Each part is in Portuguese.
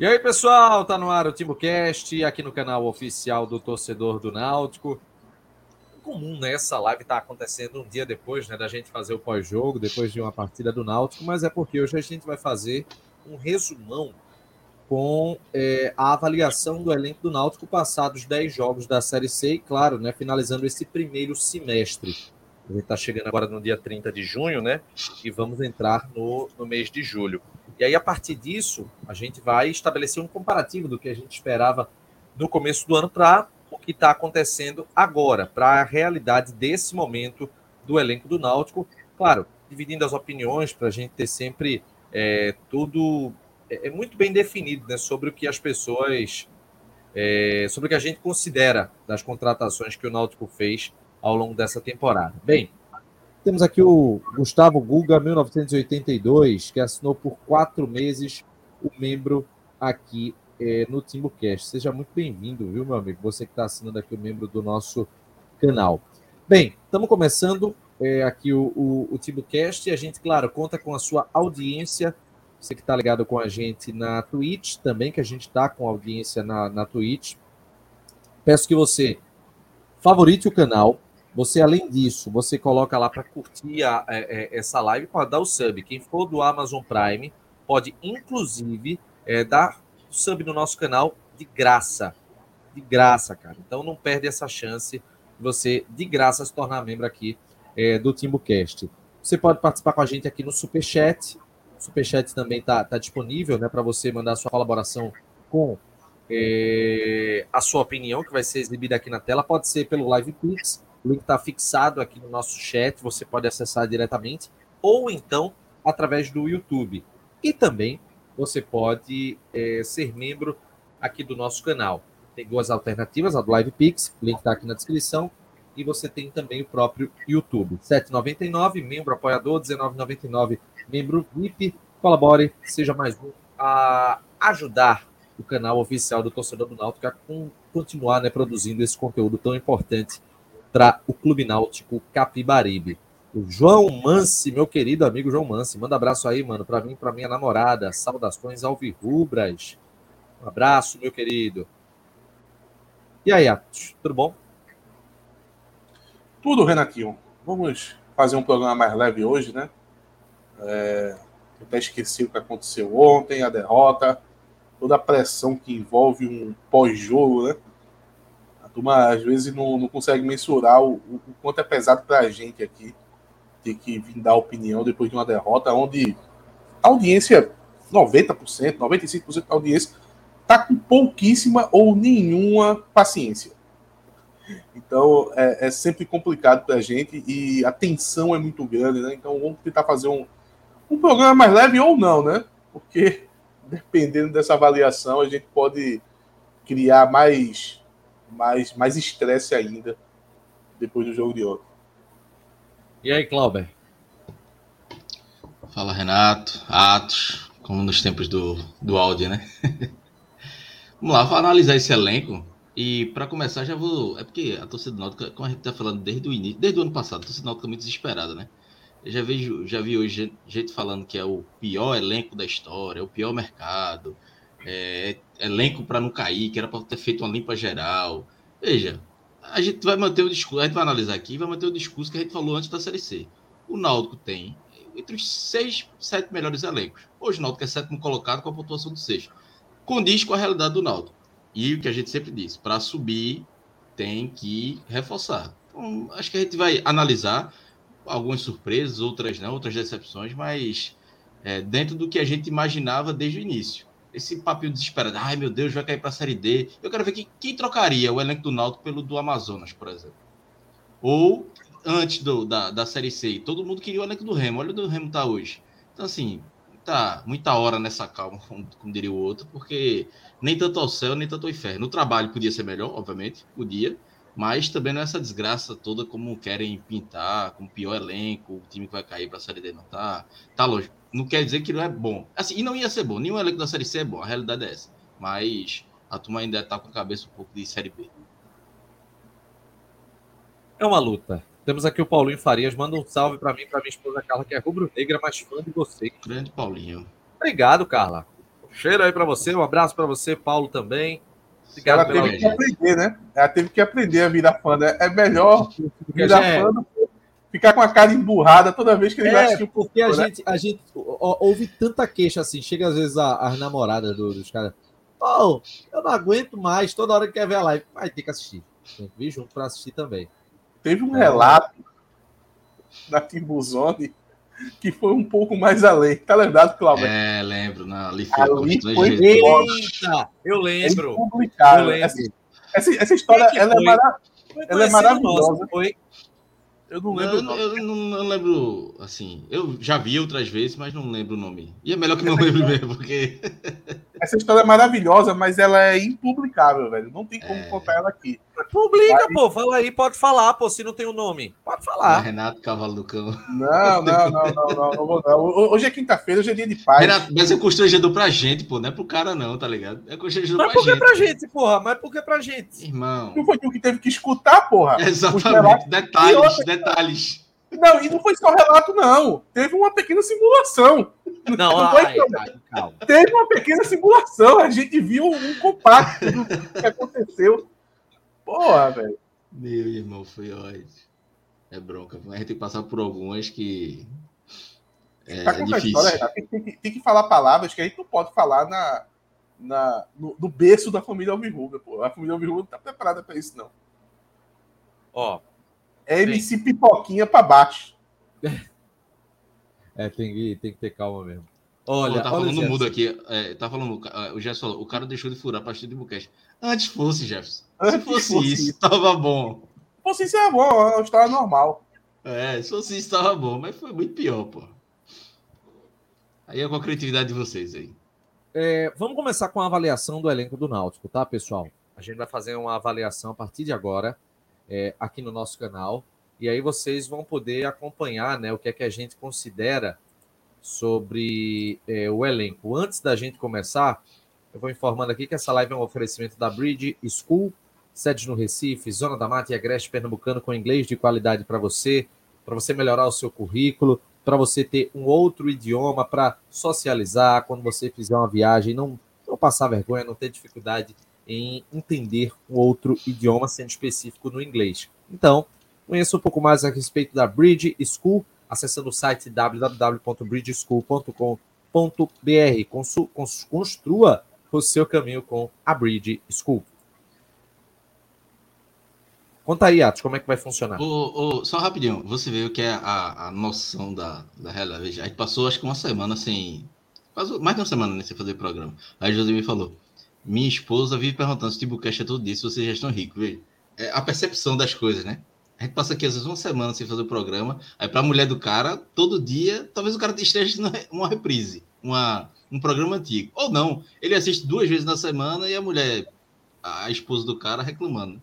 E aí, pessoal, tá no ar o TimbuCast, aqui no canal oficial do torcedor do Náutico. Comum, né? Essa live tá acontecendo um dia depois, né, da gente fazer o pós-jogo, depois de uma partida do Náutico, mas é porque hoje a gente vai fazer um resumão com é, a avaliação do elenco do Náutico passados 10 jogos da Série C e, claro, né, finalizando esse primeiro semestre. A gente está chegando agora no dia 30 de junho, né? E vamos entrar no, no mês de julho. E aí, a partir disso, a gente vai estabelecer um comparativo do que a gente esperava no começo do ano para o que está acontecendo agora, para a realidade desse momento do elenco do Náutico. Claro, dividindo as opiniões para a gente ter sempre é, tudo é, é, muito bem definido né, sobre o que as pessoas. É, sobre o que a gente considera das contratações que o Náutico fez ao longo dessa temporada. Bem, temos aqui o Gustavo Guga, 1982, que assinou por quatro meses o membro aqui é, no TimbuCast. Seja muito bem-vindo, viu, meu amigo? Você que está assinando aqui o membro do nosso canal. Bem, estamos começando é, aqui o, o, o TimbuCast e a gente, claro, conta com a sua audiência. Você que está ligado com a gente na Twitch também, que a gente está com audiência na, na Twitch. Peço que você favorite o canal, você, além disso, você coloca lá para curtir a, é, é, essa live, pode dar o sub. Quem for do Amazon Prime pode, inclusive, é, dar sub no nosso canal de graça. De graça, cara. Então não perde essa chance de você, de graça, se tornar membro aqui é, do TimbuCast. Você pode participar com a gente aqui no Superchat. O Superchat também está tá disponível né, para você mandar a sua colaboração com é, a sua opinião, que vai ser exibida aqui na tela. Pode ser pelo Live Pix o link está fixado aqui no nosso chat, você pode acessar diretamente, ou então através do YouTube. E também você pode é, ser membro aqui do nosso canal. Tem duas alternativas, a do Live Pix, o link está aqui na descrição, e você tem também o próprio YouTube. R$ 7,99, membro apoiador, R$ 19,99, membro VIP. Colabore, seja mais um a ajudar o canal oficial do Torcedor do Náutico a continuar né, produzindo esse conteúdo tão importante para o Clube Náutico Capibaribe. O João Mansi, meu querido amigo João Mansi, manda abraço aí, mano, para mim, para minha namorada. Saudações alvirrubras. Um abraço, meu querido. E aí, Atos, tudo bom? Tudo, Renatinho. Vamos fazer um programa mais leve hoje, né? É, eu até esqueci o que aconteceu ontem, a derrota, toda a pressão que envolve um pós-jogo, né? Turma às vezes não, não consegue mensurar o, o, quanto é pesado para a gente aqui ter que vir dar opinião depois de uma derrota, onde a audiência, 90%, 95% da audiência, está com pouquíssima ou nenhuma paciência. Então é, é sempre complicado para a gente e a tensão é muito grande, né? Então vamos tentar fazer um, um programa mais leve ou não, né? Porque dependendo dessa avaliação, a gente pode criar mais mais mais estresse ainda depois do jogo de ontem. E aí, Clauber? Fala, Renato, Atos, como nos tempos do, do áudio, né? Vamos lá, vou analisar esse elenco. E para começar, já vou. É porque a torcida do Náutico, como a gente tá falando desde o início, desde o ano passado, a torcida do Náutico é muito desesperada, né? Eu já, vejo, já vi hoje gente falando que é o pior elenco da história, é o pior mercado, é, elenco para não cair, que era para ter feito uma limpa geral. Veja, a gente vai manter o discurso, a gente vai analisar aqui, vai manter o discurso que a gente falou antes da Série C. O Náutico tem entre os seis, sete melhores elencos. Hoje o Náutico é sétimo colocado com a pontuação do sexto. Condiz com a realidade do Náutico. E o que a gente sempre disse, para subir tem que reforçar. Então, acho que a gente vai analisar algumas surpresas, outras não, outras decepções, mas é, dentro do que a gente imaginava desde o início esse papinho desesperado, ai meu Deus, vai cair para a Série D. Eu quero ver quem, quem trocaria o elenco do Náutico pelo do Amazonas, por exemplo. Ou antes do, da, da Série C, todo mundo queria o elenco do Remo. Olha onde o Remo tá hoje. Então, assim, tá muita hora nessa calma, como, como, diria o outro, porque nem tanto ao céu, nem tanto ao inferno. No trabalho podia ser melhor, obviamente, podia, mas também não é essa desgraça toda como querem pintar, como pior elenco, o time que vai cair para a Série D não tá. Tá lógico não quer dizer que não é bom. Assim, e não ia ser bom. Nenhum elenco da Série C é bom. A realidade é essa. Mas a turma ainda está com a cabeça um pouco de Série B. É uma luta. Temos aqui o Paulinho Farias. Manda um salve para mim, para minha esposa Carla, que é rubro-negra, mas fã de você. Grande Paulinho. Obrigado, Carla. Cheiro aí para você, um abraço para você, Paulo também. Obrigado ela teve que aprender, né? Ela teve que aprender a virar fã. Né? É melhor virar é. fã do que ficar com a cara emburrada toda vez que ele é, vai assistir porque a né? gente, a gente ouve tanta queixa assim, chega às vezes as namoradas do, dos caras, oh, eu não aguento mais, toda hora que quer ver a live, vai ter que assistir, tem que vir junto para assistir também. Teve um é, relato da Timbuzone que foi um pouco mais além. Tá lembrado, Cláudio? É, lembro. Não, ali foi, ali foi Eita, eu lembro. É eu lembro. Essa, essa, essa história ela é, mara... ela é maravilhosa. Nosso, foi eu não lembro. Não, eu, eu não, não, lembro, assim. Eu já vi outras vezes, mas não lembro o nome. E é melhor que não lembre mesmo, porque. Essa história é maravilhosa, mas ela é impublicável, velho. Não tem como é... contar ela aqui. Publica, aí... pô. Fala aí, pode falar, pô. Se não tem o um nome, pode falar. Renato Cavalo do Cão. Não, não, não, não, não, não vou não. Hoje é quinta-feira, hoje é dia de paz. Renato, mas é constrangedor pra gente, pô. Não é pro cara, não, tá ligado? É constrangedor mas pra gente. Mas por que pra gente, porra? Mas por que pra gente? Irmão. Não foi tu que teve que escutar, porra. Exatamente. Detalhes, detalhes. Não, e não foi só relato, não. Teve uma pequena simulação. Não, não ai, ai, calma. Teve uma pequena simulação. A gente viu um compacto do que aconteceu. Porra, velho. Meu irmão, foi ótimo. É bronca. A gente tem que passar por algumas que. É, tá é difícil. História, tem, que, tem, que, falar palavras que a gente não pode falar na, na, no, no berço da família Alvirruga, pô. A família Alvirruga não tá preparada para isso, não. Ó, é MC. Pipoquinha para baixo. É, tem que, tem que ter calma mesmo. Olha, Pô, tá falando mudo aqui. É, tá falando, o Jefferson falou, o cara deixou de furar a partir do Bucast. Antes fosse, Jefferson. Se fosse, fosse isso, isso, tava bom. Se fosse isso, é bom, é história normal. É, se fosse isso, tava bom, mas foi muito pior, pô. Aí é com a criatividade de vocês aí. É, vamos começar com a avaliação do elenco do Náutico, tá, pessoal? A gente vai fazer uma avaliação a partir de agora é, aqui no nosso canal. E aí vocês vão poder acompanhar né, o que é que a gente considera sobre é, o elenco. Antes da gente começar, eu vou informando aqui que essa live é um oferecimento da Bridge School, sede no Recife, Zona da Mata e Agreste Pernambucano, com inglês de qualidade para você, para você melhorar o seu currículo, para você ter um outro idioma para socializar quando você fizer uma viagem, não, não passar vergonha, não ter dificuldade em entender um outro idioma, sendo específico no inglês. Então, conheça um pouco mais a respeito da Bridge School, acessando o site www.bridgeschool.com.br. Construa o seu caminho com a Bridge School. Conta aí, Atos, como é que vai funcionar? Oh, oh, só rapidinho, você viu que é a, a noção da, da realidade. A gente passou acho que uma semana sem. Quase, mais de uma semana né, sem fazer programa. Aí José me falou: minha esposa vive perguntando se Timbucast é tudo isso, vocês já estão ricos, veja. É a percepção das coisas, né? A gente passa aqui às vezes uma semana sem fazer o programa, aí para a mulher do cara, todo dia, talvez o cara esteja numa reprise, uma, um programa antigo. Ou não, ele assiste duas vezes na semana e a mulher, a esposa do cara, reclamando.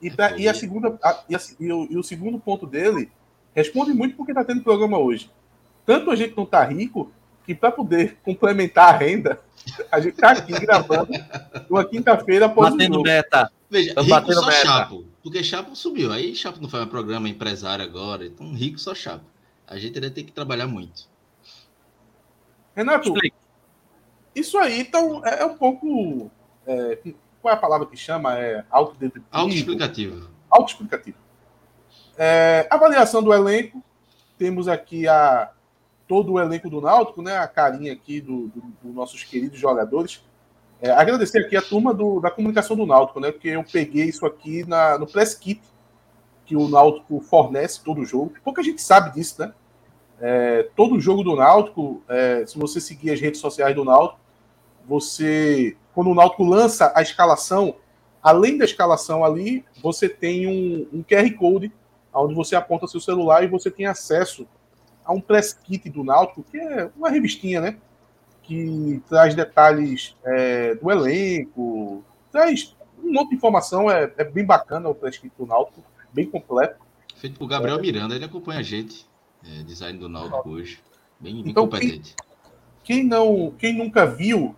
E, pra, e a segunda, a, e, a, e, o, e, o, segundo ponto dele responde muito porque está tendo programa hoje. Tanto a gente não está rico, que para poder complementar a renda, a gente está aqui gravando uma quinta-feira após batendo o meta. Veja, rico batendo só meta. Chapo, porque Chapo subiu. Aí Chapo não faz um programa empresário agora, então rico só Chapo. A gente ainda tem que trabalhar muito. Renato, Explique. isso aí então é, é um pouco. É, qual é a palavra que chama? É. Autoexplicativo. Autoexplicativo. É, avaliação do elenco. Temos aqui a todo o elenco do Náutico, né? A carinha aqui dos do, do nossos queridos jogadores. É, agradecer aqui a turma do, da comunicação do Náutico, né? Porque eu peguei isso aqui na, no press kit que o Náutico fornece todo jogo. Pouca gente sabe disso, né? É, todo jogo do Náutico, é, se você seguir as redes sociais do Náutico, você, quando o Náutico lança a escalação, além da escalação ali, você tem um, um QR Code onde você aponta seu celular e você tem acesso a um press kit do Náutico, que é uma revistinha, né? Que traz detalhes é, do elenco, traz um monte de informação, é, é bem bacana o press kit do Náutico, bem completo. Feito por Gabriel é. Miranda, ele acompanha a gente, é, design do Náutico hoje, bem, bem então, competente. Quem, quem, não, quem nunca viu,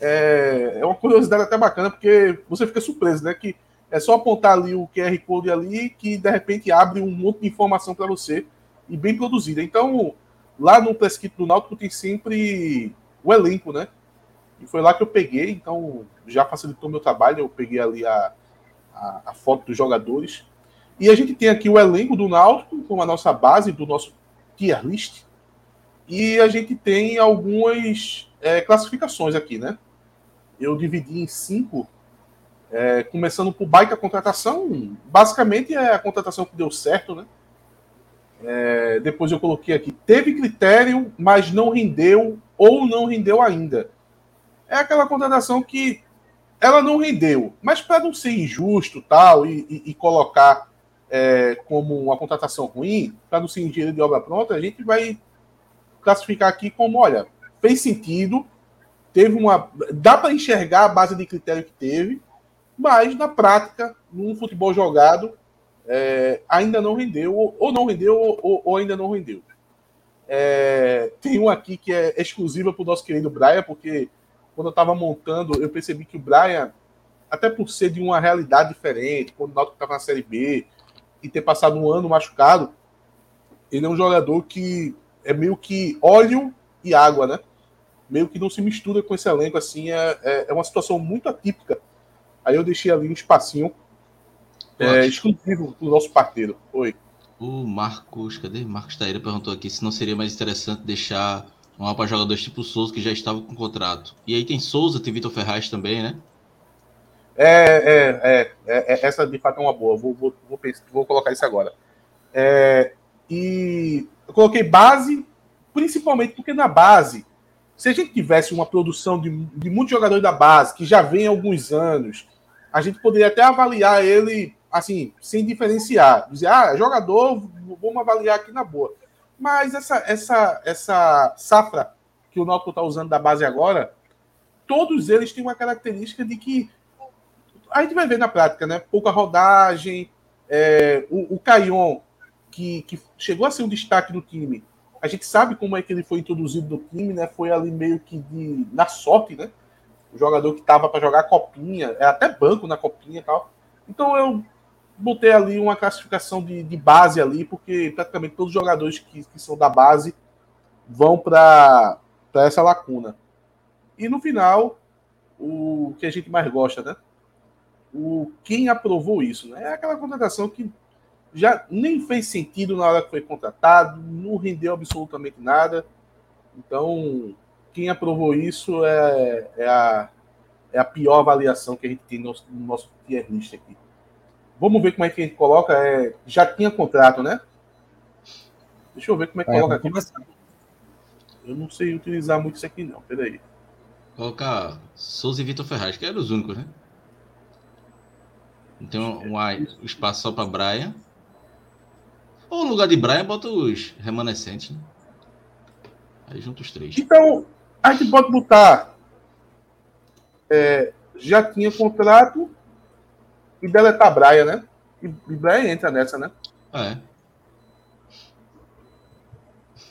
é, é uma curiosidade até bacana, porque você fica surpreso, né? Que é só apontar ali o QR Code ali, que de repente abre um monte de informação para você e bem produzida. Então, lá no press do Náutico tem sempre o elenco, né? E foi lá que eu peguei, então já facilitou meu trabalho. Eu peguei ali a, a, a foto dos jogadores. E a gente tem aqui o elenco do Náutico, com a nossa base do nosso tier list. E a gente tem algumas é, classificações aqui, né? Eu dividi em cinco, é, começando por baita contratação. Basicamente é a contratação que deu certo, né? É, depois eu coloquei aqui, teve critério, mas não rendeu ou não rendeu ainda. É aquela contratação que ela não rendeu, mas para não ser injusto tal e, e, e colocar é, como uma contratação ruim, para não ser engenheiro de obra pronta, a gente vai classificar aqui como, olha, fez sentido, teve uma. dá para enxergar a base de critério que teve, mas na prática, num futebol jogado, é, ainda não rendeu, ou não rendeu, ou, ou ainda não rendeu. É, tem um aqui que é exclusiva para o nosso querido Brian, porque quando eu estava montando, eu percebi que o Brian, até por ser de uma realidade diferente, quando o Náutico estava na Série B e ter passado um ano machucado, ele é um jogador que é meio que óleo e água, né? Meio que não se mistura com esse elenco, assim, é, é, é uma situação muito atípica. Aí eu deixei ali um espacinho é, exclusivo do nosso parceiro. Oi. O Marcos, cadê? Marcos Taíra perguntou aqui se não seria mais interessante deixar um mapa jogadores tipo Souza que já estava com contrato. E aí tem Souza, tem Vitor Ferraz também, né? É, é, é, é, essa de fato é uma boa. Vou, vou, vou, vou colocar isso agora. É, e eu coloquei base, principalmente porque na base, se a gente tivesse uma produção de, de muitos jogadores da base, que já vem há alguns anos, a gente poderia até avaliar ele assim, sem diferenciar. Dizer, ah, jogador, vamos avaliar aqui na boa. Mas essa, essa, essa safra que o Náutico está usando da base agora, todos eles têm uma característica de que a gente vai ver na prática, né? Pouca rodagem, é, o, o Caion, que, que chegou a ser um destaque do time, a gente sabe como é que ele foi introduzido no time, né? Foi ali meio que de, na sorte, né? O jogador que estava para jogar copinha, é até banco na copinha e tal. Então eu botei ali uma classificação de, de base ali, porque praticamente todos os jogadores que, que são da base vão para essa lacuna. E no final, o que a gente mais gosta, né? O quem aprovou isso, né? É aquela contratação que já nem fez sentido na hora que foi contratado, não rendeu absolutamente nada. Então, quem aprovou isso é, é, a, é a pior avaliação que a gente tem no nosso, no nosso tier list aqui. Vamos ver como é que a gente coloca. É, já tinha contrato, né? Deixa eu ver como é que é, coloca aqui. Começar. Eu não sei utilizar muito isso aqui, não. Peraí. Colocar Souza e Vitor Ferraz, que eram os únicos, né? Tem um, um espaço só para Brian. Ou no lugar de Brian, bota os remanescentes, né? Aí junta os três. Então, a gente pode botar. É, já tinha contrato e deletar Braia, né? E, e Braia entra nessa, né? É.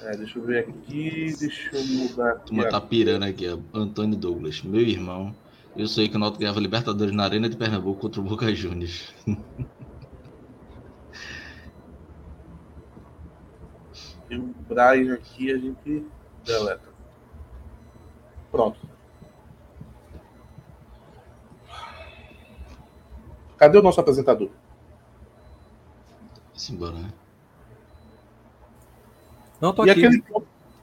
É, deixa eu ver aqui, deixa eu mudar aqui. Turma tá pirando aqui, ó. Antônio Douglas, meu irmão. Eu sei que o Náutico ganhava Libertadores na Arena de Pernambuco contra o Boca Juniors. Tem o Brian aqui, a gente deleta. Pronto. Cadê o nosso apresentador? Simbora, né? Não, tô e aqui. Aquele,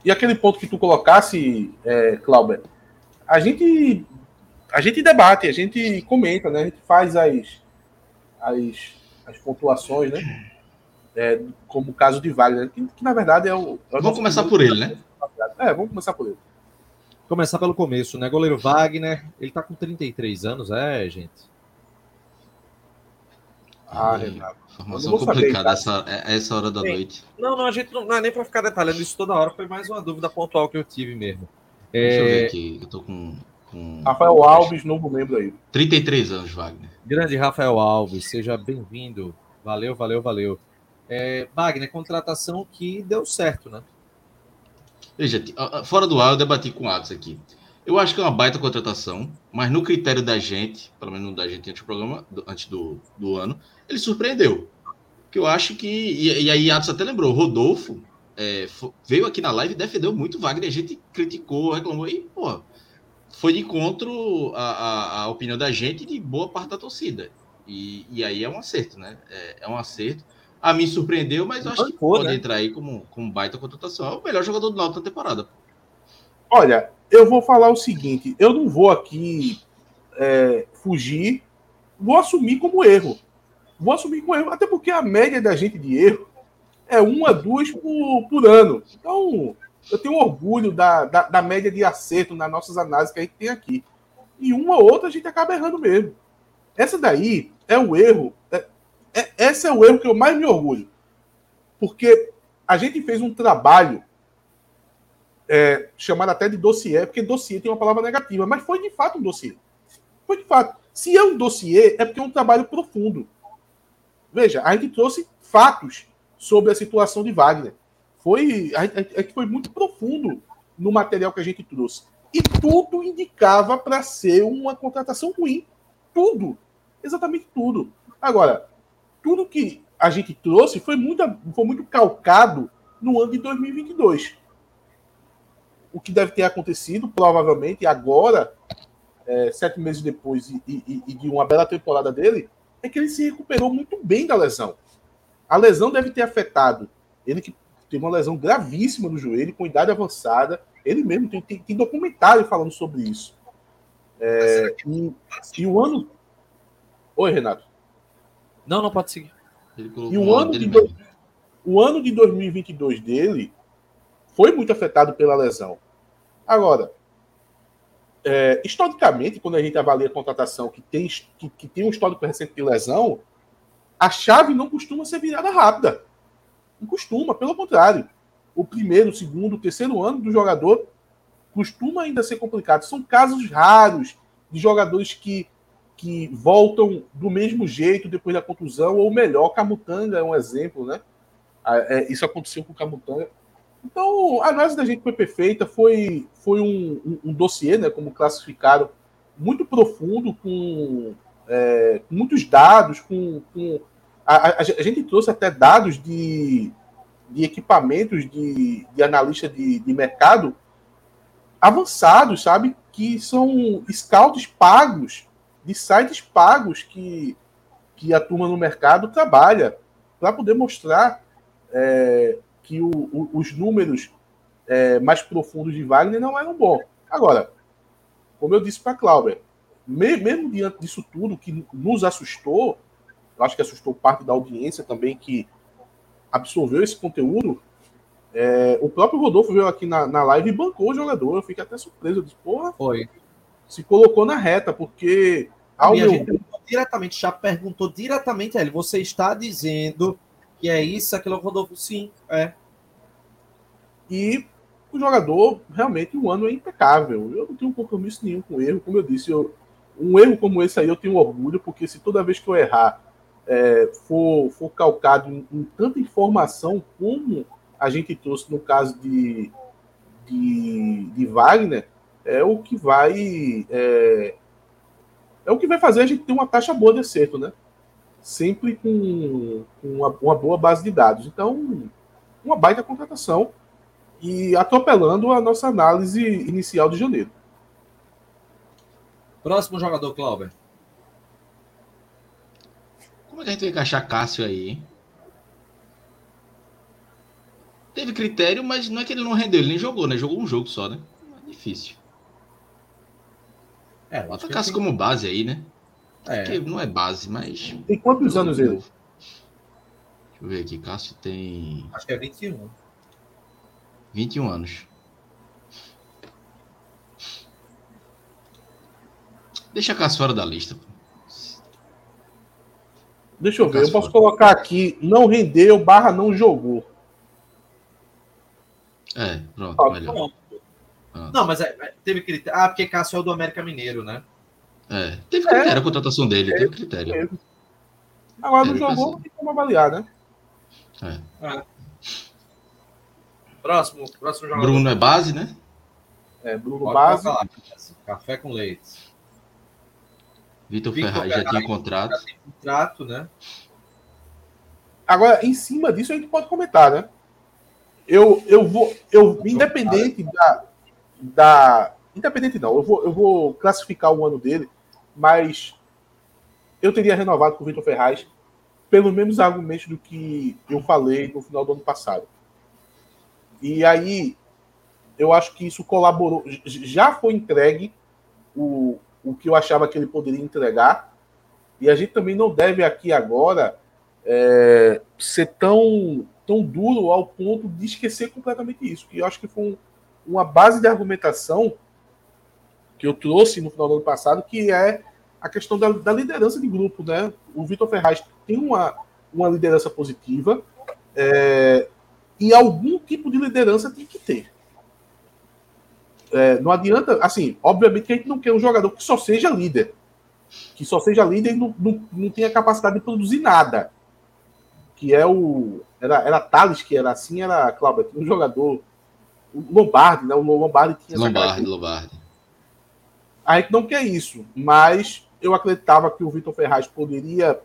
e aquele ponto que tu colocasse, é, Clauber, a gente, a gente debate, a gente comenta, né? A gente faz as, as, as pontuações, né? É, como o caso de Wagner, que, que na verdade é o. É o vamos começar por ele, né? É, vamos começar por ele. Começar pelo começo, né? Goleiro Wagner, ele tá com 33 anos, é, gente? Ah, Renato. Informação complicada essa, é, essa hora da Sim. noite. Não, não, a gente não, não é nem para ficar detalhando isso toda hora, foi mais uma dúvida pontual que eu tive mesmo. Deixa é... eu ver aqui, eu tô com. com... Rafael Alves, novo membro aí. 33 anos, Wagner. Grande Rafael Alves, seja bem-vindo. Valeu, valeu, valeu. É, Wagner, contratação que deu certo, né? Veja, fora do ar, eu debati com o Atos aqui. Eu acho que é uma baita contratação, mas no critério da gente, pelo menos da gente antes do programa, antes do, do ano, ele surpreendeu. Que eu acho que. E, e aí, Atos até lembrou, Rodolfo é, veio aqui na live e defendeu muito Wagner. A gente criticou, reclamou. E, pô, foi de encontro à, à, à, opinião da gente e de boa parte da torcida. E, e aí é um acerto, né? É, é um acerto. A mim surpreendeu, mas eu acho que pode né? entrar aí como, como baita contratação. É o melhor jogador do Náutico da temporada. Olha, eu vou falar o seguinte: eu não vou aqui é, fugir, vou assumir como erro. Vou assumir como erro, até porque a média da gente de erro é uma, duas por, por ano. Então, eu tenho orgulho da, da, da, média de acerto nas nossas análises que a gente tem aqui. E uma ou outra a gente acaba errando mesmo. Essa daí é o erro. É, é, esse é o erro que eu mais me orgulho. Porque a gente fez um trabalho é, chamado até de dossiê, porque dossiê tem uma palavra negativa, mas foi de fato um dossiê. Foi de fato. Se é um dossiê, é porque é um trabalho profundo. Veja, a gente trouxe fatos sobre a situação de Wagner. Foi, a, a, a foi muito profundo no material que a gente trouxe. E tudo indicava para ser uma contratação ruim. Tudo. Exatamente tudo. Agora, tudo que a gente trouxe foi muito, foi muito calcado no ano de 2022. O que deve ter acontecido, provavelmente, agora, é, sete meses depois e, e, e de uma bela temporada dele, é que ele se recuperou muito bem da lesão. A lesão deve ter afetado ele que teve uma lesão gravíssima no joelho, com idade avançada. Ele mesmo tem, tem, tem documentário falando sobre isso. É, e, e, o ano. Oi, Renato. Não, não pode seguir. E o ano, de do... o ano de 2022 dele foi muito afetado pela lesão. Agora, é, historicamente, quando a gente avalia a contratação que tem, que, que tem um histórico recente de lesão, a chave não costuma ser virada rápida. Não costuma, pelo contrário. O primeiro, o segundo, o terceiro ano do jogador costuma ainda ser complicado. São casos raros de jogadores que, que voltam do mesmo jeito depois da contusão, ou melhor, Camutanga é um exemplo, né? É, isso aconteceu com o Camutanga. Então, a análise da gente foi perfeita, foi, foi um, um, um dossiê, né, como classificaram, muito profundo, com, é, muitos dados, com, com a, a, a, gente trouxe até dados de, de equipamentos de, de analista de, de mercado avançados, sabe? Que são scouts pagos, de sites pagos que, que a turma no mercado trabalha para poder mostrar é, que o, o, os números é, mais profundos de Wagner não eram bons. Agora, como eu disse para Cláudia, mesmo diante disso tudo que nos assustou, eu acho que assustou parte da audiência também que absorveu esse conteúdo. É, o próprio Rodolfo veio aqui na, na live e bancou o jogador. Eu fiquei até surpreso. Eu disse, porra, Foi. se colocou na reta, porque. Ao meu... gente diretamente, já perguntou diretamente a ele: você está dizendo que é isso, aquilo, Rodolfo? Sim, é. E o jogador, realmente, o ano é impecável. Eu não tenho compromisso nenhum com erro. Como eu disse, eu, um erro como esse aí eu tenho orgulho, porque se toda vez que eu errar é, for, for calcado em, em, tanta informação como a gente trouxe no caso de, de, de Wagner, é o que vai é, é, o que vai fazer a gente ter uma taxa boa de acerto, né? Sempre com, com uma, uma, boa base de dados. Então, uma baita contratação e atropelando a nossa análise inicial de janeiro. Próximo jogador, Clauber. Como é que a gente vai encaixar Cássio aí, hein? Teve critério, mas não é que ele não rendeu, ele nem jogou, né? Jogou um jogo só, né? É difícil. É, eu acho Cássio tem... como base aí, né? É. não é base, mas. Tem quantos anos ele? Deixa eu ver aqui, Cássio tem. Acho que é 21. 21 anos. Deixa Cássio fora da lista. Deixa eu ver, eu posso colocar aqui, não rendeu, barra não jogou. É, pronto, ah, melhor. Ah. Não, mas é, é, teve critério. Ah, porque Cássio é o do América Mineiro, né? É, teve critério é, a contratação dele, é, teve critério. É. Agora não jogou, não tem como avaliar, né? É. é. Próximo, próximo jogador. Bruno é base, né? É, Bruno Pode base. Falar, café com leite. Vitor Ferraz já tinha contrato. Já tem contrato, né? Agora, em cima disso, a gente pode comentar, né? Eu, eu vou. Eu, independente da, da independente não, eu vou, eu vou classificar o ano dele, mas eu teria renovado com o Vitor Ferraz pelo mesmos argumentos do que eu falei no final do ano passado. E aí, eu acho que isso colaborou. Já foi entregue o, o que eu achava que ele poderia entregar. E a gente também não deve aqui agora é, ser tão, tão duro ao ponto de esquecer completamente isso. Que eu acho que foi um, uma base de argumentação que eu trouxe no final do ano passado, que é a questão da, da liderança de grupo. Né? O Vitor Ferraz tem uma, uma liderança positiva. É, e algum tipo de liderança tem que ter. É, não adianta, assim, obviamente que a gente não quer um jogador que só seja líder. Que só seja líder e não, não, não tenha capacidade de produzir nada. Que é o. Era, era Thales que era assim, era, Cláudio, um jogador. O Lombardi, né? O Lombardi tinha Lombardi, Lombardi. A gente não quer isso, mas eu acreditava que o Vitor Ferraz poderia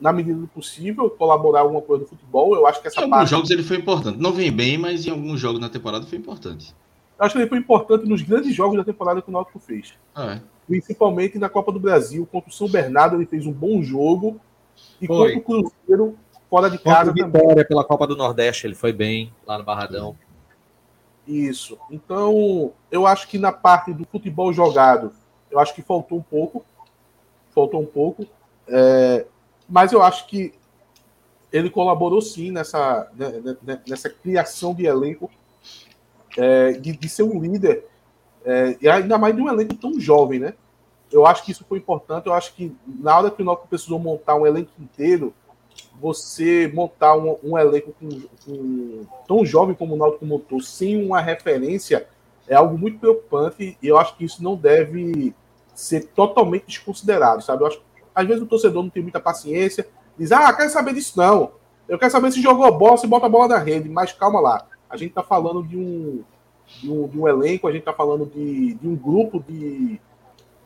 na medida do possível, colaborar alguma coisa no futebol. Eu acho que essa em alguns jogos ele foi importante. Não vem bem, mas em alguns jogos na temporada foi importante. Eu acho que ele foi importante nos grandes jogos da temporada que o Náutico fez. Ah, é. Principalmente na Copa do Brasil, contra o São Bernardo, ele fez um bom jogo. E foi. contra o Cruzeiro, fora de casa. Contra vitória também. pela Copa do Nordeste, ele foi bem lá no Barradão. Isso. Então, eu acho que na parte do futebol jogado, eu acho que faltou um pouco. Faltou um pouco. É, mas eu acho que ele colaborou sim nessa, né, né, né, nessa criação de elenco, é, de, de, ser um líder, é, e ainda mais de um elenco tão jovem, né? Eu acho que isso foi importante. Eu acho que na hora que o Náutico precisou montar um elenco inteiro, você montar um, um elenco com, com, tão jovem como o Náutico montou, sem uma referência, é algo muito preocupante e eu acho que isso não deve ser totalmente desconsiderado, sabe? Eu acho às vezes o torcedor não tem muita paciência, diz, ah, quero saber disso não. Eu quero saber se jogou bola, se bota a bola na rede, mas calma lá. A gente está falando de um, de um, de um, elenco, a gente está falando de, de, um grupo de,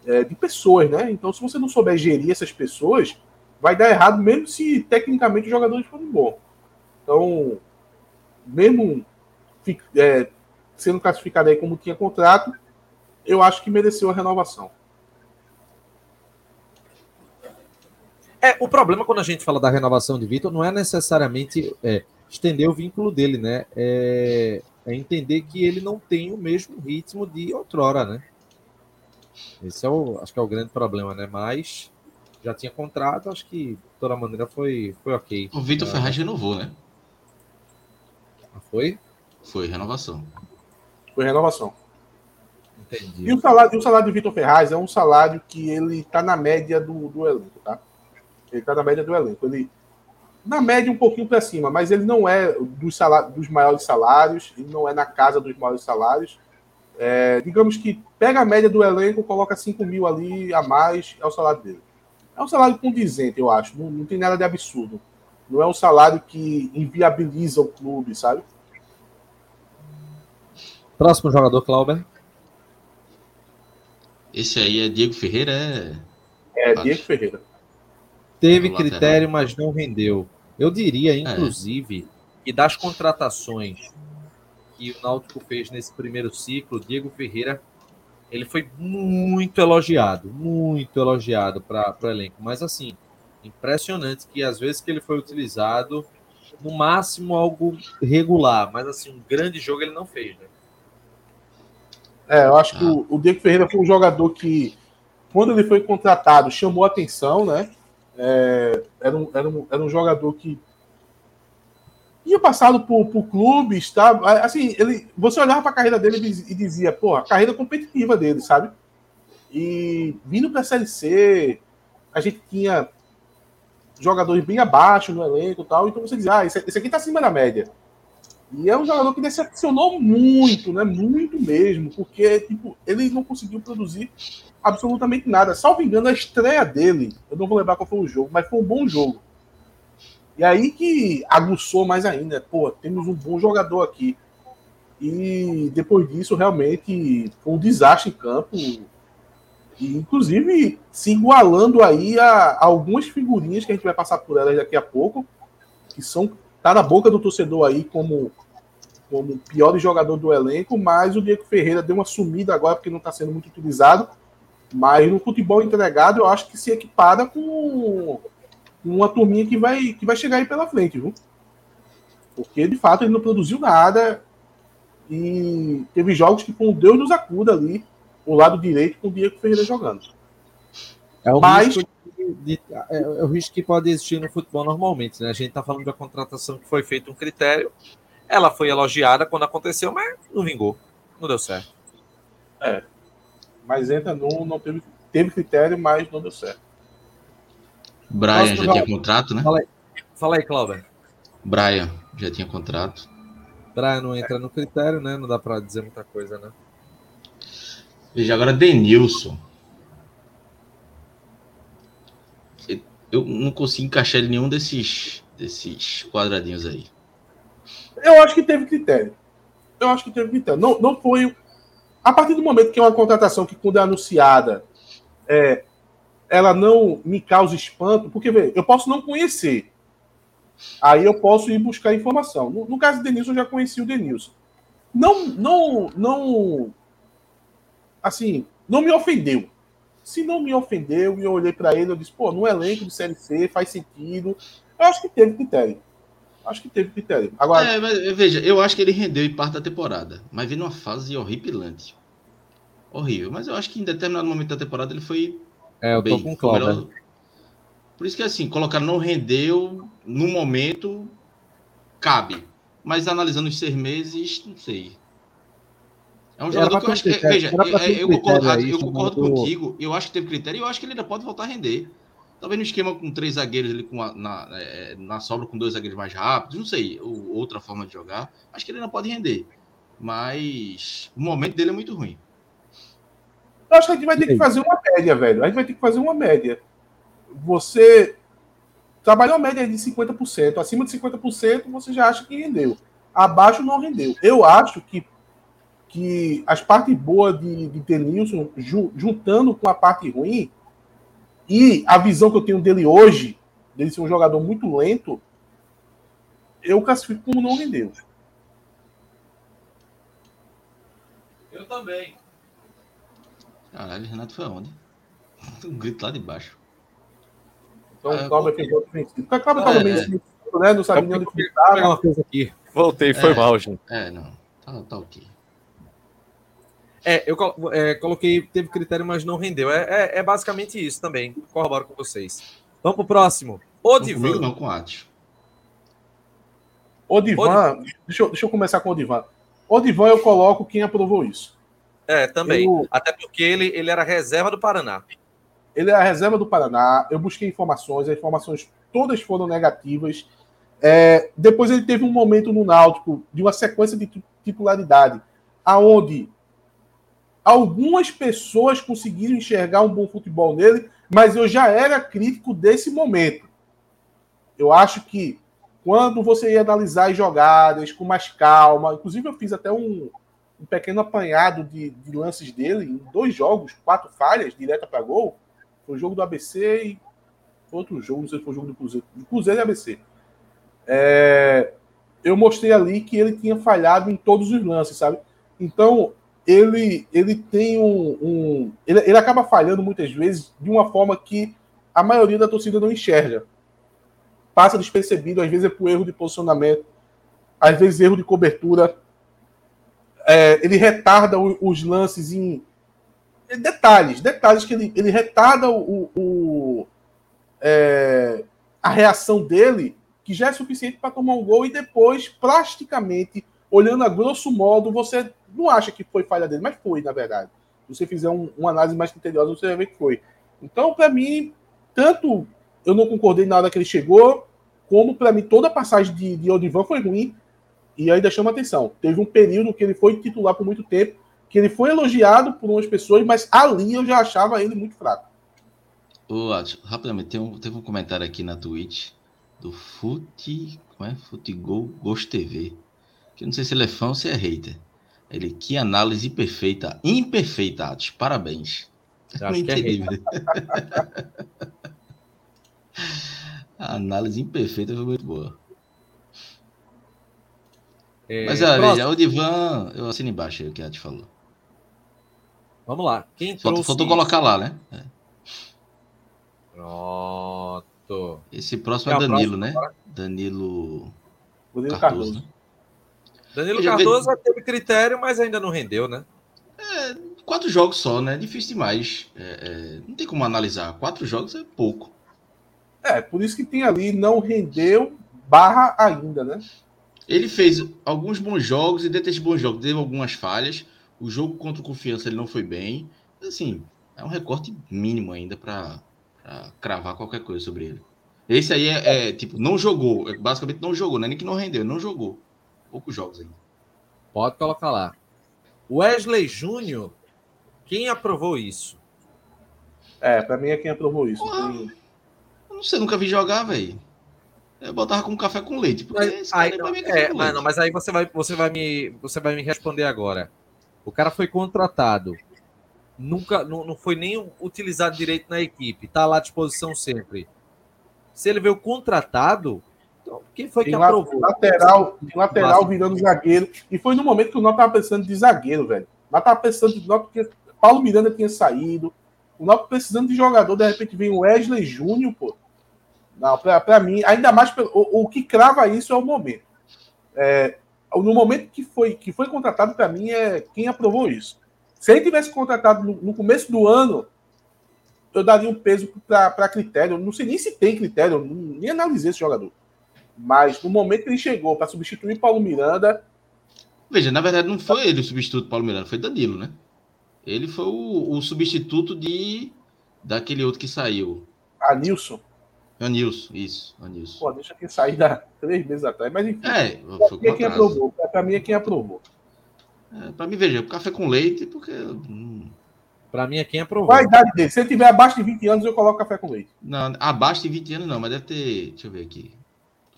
é, de pessoas, né? Então, se você não souber gerir essas pessoas, vai dar errado, mesmo se tecnicamente os jogadores forem bons. Então, mesmo é, sendo classificado aí como tinha contrato, eu acho que mereceu a renovação. É, o problema quando a gente fala da renovação de Vitor não é necessariamente é, estender o vínculo dele, né? É, é, entender que ele não tem o mesmo ritmo de outrora, né? Esse é o, acho que é o grande problema, né? Mas já tinha contrato, acho que de toda maneira foi, foi ok. O Vitor é. Ferraz renovou, né? Ah, foi? Foi renovação. Foi renovação. Entendi. E o salário, o salário do Vitor Ferraz é um salário que ele está na média do, do elenco, tá? Ele está na média do elenco. Ele, na média, um pouquinho para cima, mas ele não é dos, salários, dos maiores salários, ele não é na casa dos maiores salários. É, digamos que pega a média do elenco, coloca 5 mil ali a mais, é o salário dele. É um salário condizente, eu acho. Não, não tem nada de absurdo. Não é um salário que inviabiliza o clube, sabe? Próximo jogador, Clauber. Esse aí é Diego Ferreira? É, é Diego Ferreira. Teve critério, mas não rendeu. Eu diria, é. inclusive, é. que das contratações que o Náutico fez nesse primeiro ciclo, Diego Ferreira, ele foi muito elogiado, muito elogiado para o elenco. Mas assim, impressionante que às vezes que ele foi utilizado, no máximo algo regular, mas assim, um grande jogo ele não fez, né? É, eu acho ah. que o, o Diego Ferreira foi um jogador que, quando ele foi contratado, chamou atenção, né? É, era, um, era, um, era um jogador que tinha passado por, por clubes, tá? Assim, ele, você olhava para a carreira dele e dizia, pô, a carreira competitiva dele, sabe? E vindo para a Série C, a gente tinha jogadores bem abaixo no elenco e tal, então você dizia, ah, esse, esse aqui está acima da média. E é um jogador que decepcionou muito, né? Muito mesmo, porque tipo, ele não conseguiu produzir absolutamente nada. Salvo engano, a estreia dele, eu não vou lembrar qual foi o jogo, mas foi um bom jogo. E aí que aguçou mais ainda. Pô, temos um bom jogador aqui. E depois disso, realmente, foi um desastre em campo. E, inclusive, se igualando aí a, a algumas figurinhas que a gente vai passar por elas daqui a pouco, que são tá na boca do torcedor aí como como o pior jogador do elenco, mas o Diego Ferreira deu uma sumida agora porque não está sendo muito utilizado. Mas no futebol entregado, eu acho que se equipara com uma turminha que vai, que vai chegar aí pela frente, viu? Porque de fato ele não produziu nada e teve jogos que com Deus nos acuda ali, o lado direito com o Diego Ferreira jogando. É o, Mas... risco de, é, é, o risco que pode existir no futebol normalmente, né? A gente está falando da contratação que foi feito um critério, ela foi elogiada quando aconteceu, mas não vingou, não deu certo. É, mas entra no, não teve, teve critério, mas não deu certo. Brian Nossa, já tinha contrato, né? Fala aí, fala aí Cláudio. Brian já tinha contrato. Brian não entra no critério, né? Não dá para dizer muita coisa, né? Veja agora Denilson. Eu não consigo encaixar em nenhum desses, desses quadradinhos aí. Eu acho que teve critério. Eu acho que teve critério. Não, não foi. A partir do momento que é uma contratação que, quando é anunciada, é, ela não me causa espanto, porque vê, eu posso não conhecer. Aí eu posso ir buscar informação. No, no caso do Denilson, eu já conheci o Denilson. Não, não, não. Assim, não me ofendeu. Se não me ofendeu e eu olhei para ele, eu disse, pô, no elenco de Série C faz sentido. Eu acho que teve critério. Acho que teve critério. Agora. É, mas, veja, eu acho que ele rendeu em parte da temporada, mas veio numa fase horripilante. Horrível. Mas eu acho que em determinado momento da temporada ele foi é, eu tô Bem, com o Cláudio. Por isso que assim, colocar não rendeu no momento cabe. Mas analisando os seis meses, não sei. É um jogador que eu acho que. Veja, eu, concordo, eu concordo contigo. Eu acho que teve critério e eu acho que ele ainda pode voltar a render. Talvez no esquema com três zagueiros ali com a, na, é, na sobra com dois zagueiros mais rápidos, não sei, ou outra forma de jogar. Acho que ele ainda pode render. Mas o momento dele é muito ruim. Eu acho que a gente vai ter que fazer uma média, velho. A gente vai ter que fazer uma média. Você trabalhou uma média de 50%. Acima de 50%, você já acha que rendeu. Abaixo não rendeu. Eu acho que, que as partes boas de, de Denilson, juntando com a parte ruim, e a visão que eu tenho dele hoje, dele ser um jogador muito lento, eu classifico como não rendeu. Eu também. Caralho, Renato foi aonde? Um grito lá de baixo. Então, ah, o Cláudio fez outro vencido. Porque o Cláudio estava meio sentido, né? Não sabia onde coisa aqui. Voltei, foi é, mal, gente. É, não. Tá, tá ok. É, eu é, coloquei, teve critério, mas não rendeu. É, é, é, basicamente isso também. Corroboro com vocês. Vamos pro próximo. Odivan. Não, não com Ati. Odivan, deixa eu, deixa eu começar com o Odivan. Odivan eu coloco quem aprovou isso. É, também. Eu... Até porque ele, ele era reserva do Paraná. Ele era reserva do Paraná. Eu busquei informações, as informações todas foram negativas. É, depois ele teve um momento no Náutico de uma sequência de titularidade, aonde algumas pessoas conseguiram enxergar um bom futebol nele, mas eu já era crítico desse momento. Eu acho que quando você ia analisar as jogadas com mais calma, inclusive eu fiz até um, um pequeno apanhado de, de, lances dele em dois jogos, quatro falhas, direta para gol. Foi o jogo do ABC e outro jogo, não sei se foi o jogo do Cruzeiro, do Cruzeiro e ABC. É, eu mostrei ali que ele tinha falhado em todos os lances, sabe? Então, ele, ele tem um. um ele, ele acaba falhando muitas vezes de uma forma que a maioria da torcida não enxerga. Passa despercebido, às vezes é por erro de posicionamento, às vezes erro de cobertura é, ele retarda os lances em detalhes, detalhes que ele, ele retarda o, o é, a reação dele, que já é suficiente para tomar um gol, e depois, plasticamente, olhando a grosso modo, você não acha que foi falha dele, mas foi, na verdade. Se você fizer um, uma análise mais criteriosa, você vai ver que foi. Então, para mim, tanto eu não concordei na hora que ele chegou, como para mim toda a passagem de, de Odivan foi ruim, e ainda chama atenção. Teve um período que ele foi titular por muito tempo, que ele foi elogiado por umas pessoas, mas ali eu já achava ele muito fraco. Ô, rapidamente, um, teve um comentário aqui na Twitch do Fute. Como é? Futegol Ghost TV. Que eu não sei se ele é fã ou se é hater. Ele, que análise perfeita. Imperfeita, Atos. Parabéns. Eu acho que é A análise imperfeita foi muito boa. É, Mas é, veja, o Divan, eu assino embaixo aí o que a te falou. Vamos lá. Quem trouxe Faltou colocar lá, né? É. Pronto. Esse próximo é, é Danilo, né? Danilo. Danilo Cardoso. Cardoso. Né? Danilo Cardoso teve critério, mas ainda não rendeu, né? É, quatro jogos só, né? Difícil demais. É, é, não tem como analisar. Quatro jogos é pouco. É, por isso que tem ali não rendeu barra ainda, né? Ele fez alguns bons jogos e dentro desses bons jogos teve algumas falhas. O jogo contra o Confiança ele não foi bem. Assim, é um recorte mínimo ainda para cravar qualquer coisa sobre ele. Esse aí é, é, tipo, não jogou. É, basicamente não jogou, não é nem que não rendeu, não jogou. Poucos jogos ainda. Pode colocar lá. Wesley Júnior, quem aprovou isso? É, pra mim é quem aprovou isso. Porra, tem... Eu não sei, nunca vi jogar, velho. Eu botava com café com leite. Mas, aí, não, é, é mas, não, mas aí você vai, você, vai me, você vai me responder agora. O cara foi contratado. Nunca, não, não foi nem utilizado direito na equipe. Tá lá à disposição sempre. Se ele veio contratado, quem foi que aprovou? Lateral, lateral virando zagueiro. E foi no momento que o Nó tava pensando de zagueiro, velho. Nó tava pensando de Nó porque Paulo Miranda tinha saído. O Nó precisando de jogador, de repente vem o Wesley Júnior, pô. Não, para mim, ainda mais pelo, o, o, que crava isso é o momento. É, no momento que foi, que foi contratado, para mim, é quem aprovou isso. Se ele tivesse contratado no, no começo do ano, eu daria um peso para critério. Não sei nem se tem critério, nem analisei esse jogador. Mas no momento que ele chegou para substituir Paulo Miranda. Veja, na verdade, não foi ele o substituto do Paulo Miranda, foi Danilo, né? Ele foi o, o substituto de daquele outro que saiu. Anilson. Anilson, isso, Anilson. Pô, deixa que sair da três meses atrás, mas enfim. É, foi pra, quem aprovou. Pra mim é quem aprovou. É, pra mim, veja, café com leite, porque. Hum... Pra mim é quem aprovou. Qual a idade dele? Se ele tiver abaixo de 20 anos, eu coloco café com leite. Não, abaixo de 20 anos não, mas deve ter. Deixa eu ver aqui.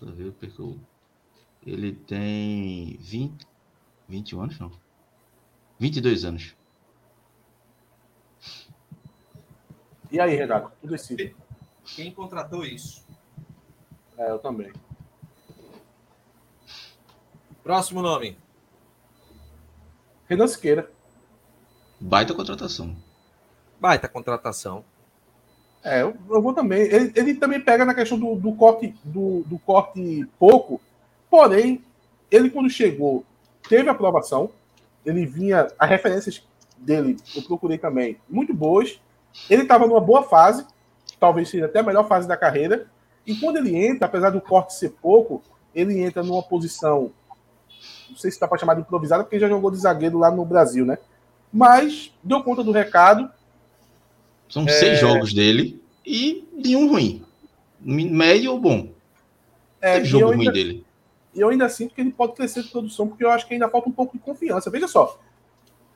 Pra ver, porque eu... Ele tem 20. 21 anos, não. 22 anos. E aí, Renato? Tu decide. Quem contratou isso? É, eu também. Próximo nome. Renan Siqueira. Baita contratação. Baita contratação. É, eu, eu vou também. Ele, ele, também pega na questão do, do corte do, do, corte pouco, porém, ele quando chegou, teve aprovação. Ele vinha, as referências dele, eu procurei também, muito boas. Ele estava numa boa fase, talvez seja até a melhor fase da carreira. E quando ele entra, apesar do corte ser pouco, ele entra numa posição, não sei se dá para chamar de improvisada, porque já jogou de zagueiro lá no Brasil, né? Mas deu conta do recado. São é... seis jogos dele e nenhum ruim. Médio ou bom. É, Teve jogo ruim dele. E eu ainda sinto que ele pode crescer de produção, porque eu acho que ainda falta um pouco de confiança. Veja só.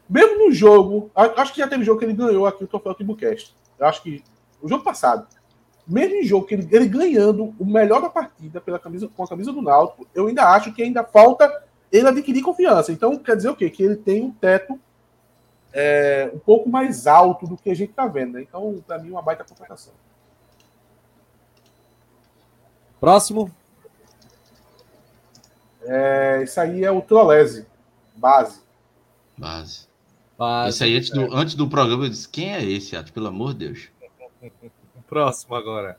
Mesmo no jogo, acho que já teve jogo que ele ganhou aqui o Troféu Timbucast. Eu acho que o jogo passado, mesmo em jogo que ele, ele, ganhando o melhor da partida pela camisa, com a camisa do Náutico, eu ainda acho que ainda falta ele adquirir confiança. Então, quer dizer o quê? Que ele tem um teto é, um pouco mais alto do que a gente está vendo. Né? Então, para mim, uma baita contratação. Próximo. É, isso aí é o Trolese, base. Base. base esse aí, antes, é. do, antes do programa, eu disse: quem é esse, Ato? Pelo amor de Deus. Próximo agora.